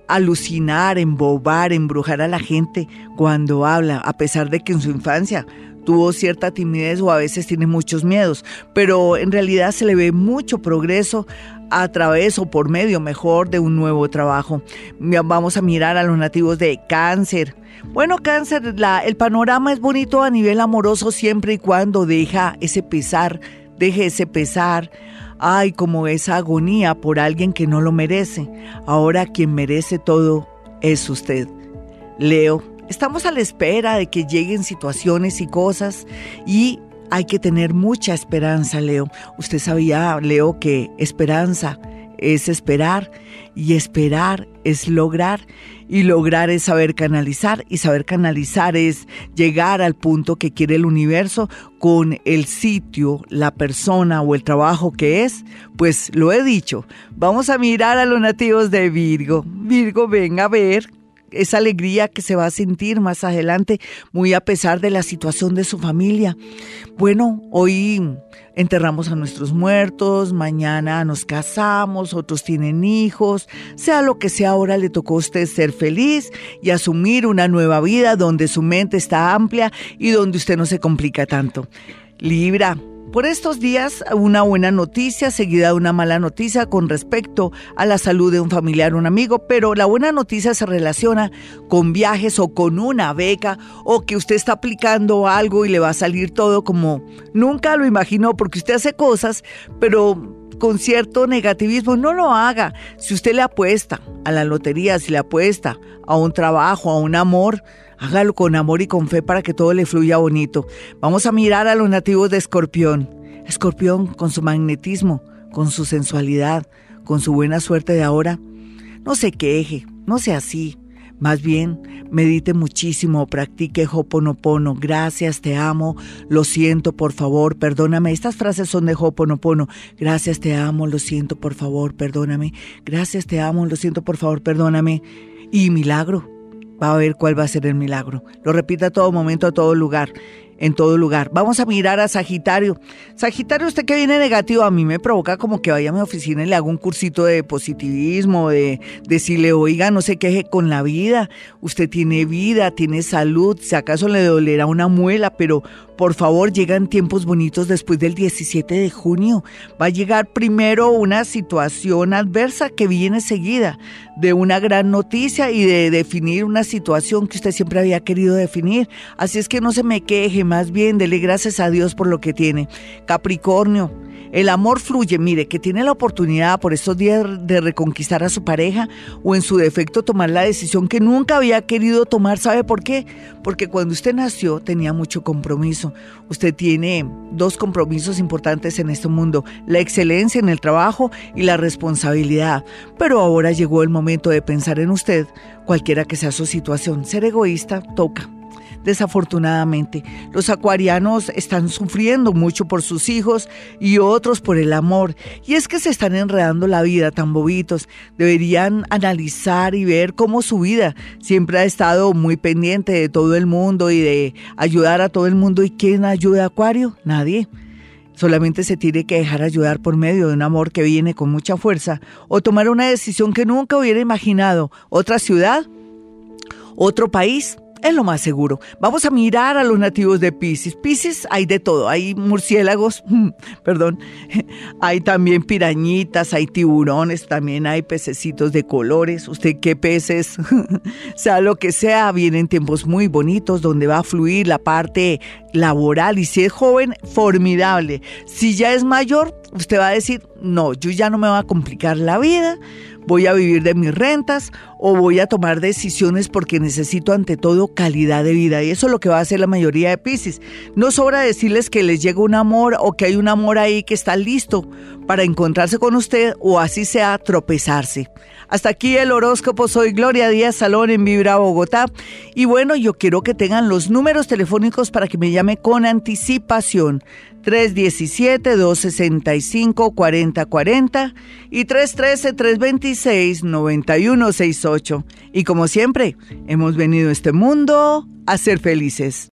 alucinar, embobar, embrujar a la gente cuando habla, a pesar de que en su infancia tuvo cierta timidez o a veces tiene muchos miedos, pero en realidad se le ve mucho progreso a través o por medio mejor de un nuevo trabajo. Vamos a mirar a los nativos de cáncer. Bueno, cáncer, la, el panorama es bonito a nivel amoroso siempre y cuando deja ese pesar deje ese pesar, ay, como esa agonía por alguien que no lo merece. Ahora quien merece todo es usted. Leo, estamos a la espera de que lleguen situaciones y cosas y hay que tener mucha esperanza, Leo. Usted sabía, Leo, que esperanza es esperar y esperar es lograr y lograr es saber canalizar y saber canalizar es llegar al punto que quiere el universo con el sitio, la persona o el trabajo que es, pues lo he dicho. Vamos a mirar a los nativos de Virgo. Virgo, venga a ver esa alegría que se va a sentir más adelante, muy a pesar de la situación de su familia. Bueno, hoy enterramos a nuestros muertos, mañana nos casamos, otros tienen hijos, sea lo que sea, ahora le tocó a usted ser feliz y asumir una nueva vida donde su mente está amplia y donde usted no se complica tanto. Libra, por estos días, una buena noticia seguida de una mala noticia con respecto a la salud de un familiar o un amigo, pero la buena noticia se relaciona con viajes o con una beca o que usted está aplicando algo y le va a salir todo como nunca lo imaginó porque usted hace cosas, pero con cierto negativismo, no lo haga. Si usted le apuesta a la lotería, si le apuesta a un trabajo, a un amor, Hágalo con amor y con fe para que todo le fluya bonito. Vamos a mirar a los nativos de Escorpión. Escorpión con su magnetismo, con su sensualidad, con su buena suerte de ahora. No se queje, no sea así. Más bien, medite muchísimo, practique Hoponopono. Gracias, te amo, lo siento, por favor, perdóname. Estas frases son de Hoponopono. Gracias, te amo, lo siento, por favor, perdóname. Gracias, te amo, lo siento, por favor, perdóname. Y milagro, va a ver cuál va a ser el milagro. Lo repita a todo momento, a todo lugar, en todo lugar. Vamos a mirar a Sagitario. Sagitario, usted que viene negativo, a mí me provoca como que vaya a mi oficina y le hago un cursito de positivismo, de decirle, oiga, no se queje con la vida. Usted tiene vida, tiene salud, si acaso le dolerá una muela, pero por favor, llegan tiempos bonitos después del 17 de junio. Va a llegar primero una situación adversa que viene seguida de una gran noticia y de definir una situación que usted siempre había querido definir. Así es que no se me queje, más bien dele gracias a Dios por lo que tiene. Capricornio. El amor fluye, mire, que tiene la oportunidad por estos días de reconquistar a su pareja o en su defecto tomar la decisión que nunca había querido tomar. ¿Sabe por qué? Porque cuando usted nació tenía mucho compromiso. Usted tiene dos compromisos importantes en este mundo, la excelencia en el trabajo y la responsabilidad. Pero ahora llegó el momento de pensar en usted, cualquiera que sea su situación. Ser egoísta toca desafortunadamente. Los acuarianos están sufriendo mucho por sus hijos y otros por el amor. Y es que se están enredando la vida tan bobitos. Deberían analizar y ver cómo su vida siempre ha estado muy pendiente de todo el mundo y de ayudar a todo el mundo. ¿Y quién ayuda a Acuario? Nadie. Solamente se tiene que dejar ayudar por medio de un amor que viene con mucha fuerza o tomar una decisión que nunca hubiera imaginado. Otra ciudad, otro país, es lo más seguro. Vamos a mirar a los nativos de Pisces. Pisces hay de todo. Hay murciélagos, perdón. Hay también pirañitas, hay tiburones, también hay pececitos de colores. ¿Usted qué peces? sea lo que sea, vienen tiempos muy bonitos donde va a fluir la parte laboral. Y si es joven, formidable. Si ya es mayor, usted va a decir, no, yo ya no me va a complicar la vida voy a vivir de mis rentas o voy a tomar decisiones porque necesito ante todo calidad de vida. Y eso es lo que va a hacer la mayoría de Pisces. No sobra decirles que les llega un amor o que hay un amor ahí que está listo para encontrarse con usted o así sea tropezarse. Hasta aquí el horóscopo. Soy Gloria Díaz Salón en Vibra Bogotá. Y bueno, yo quiero que tengan los números telefónicos para que me llame con anticipación. 317-265-4040 y 313-326-9168. Y como siempre, hemos venido a este mundo a ser felices.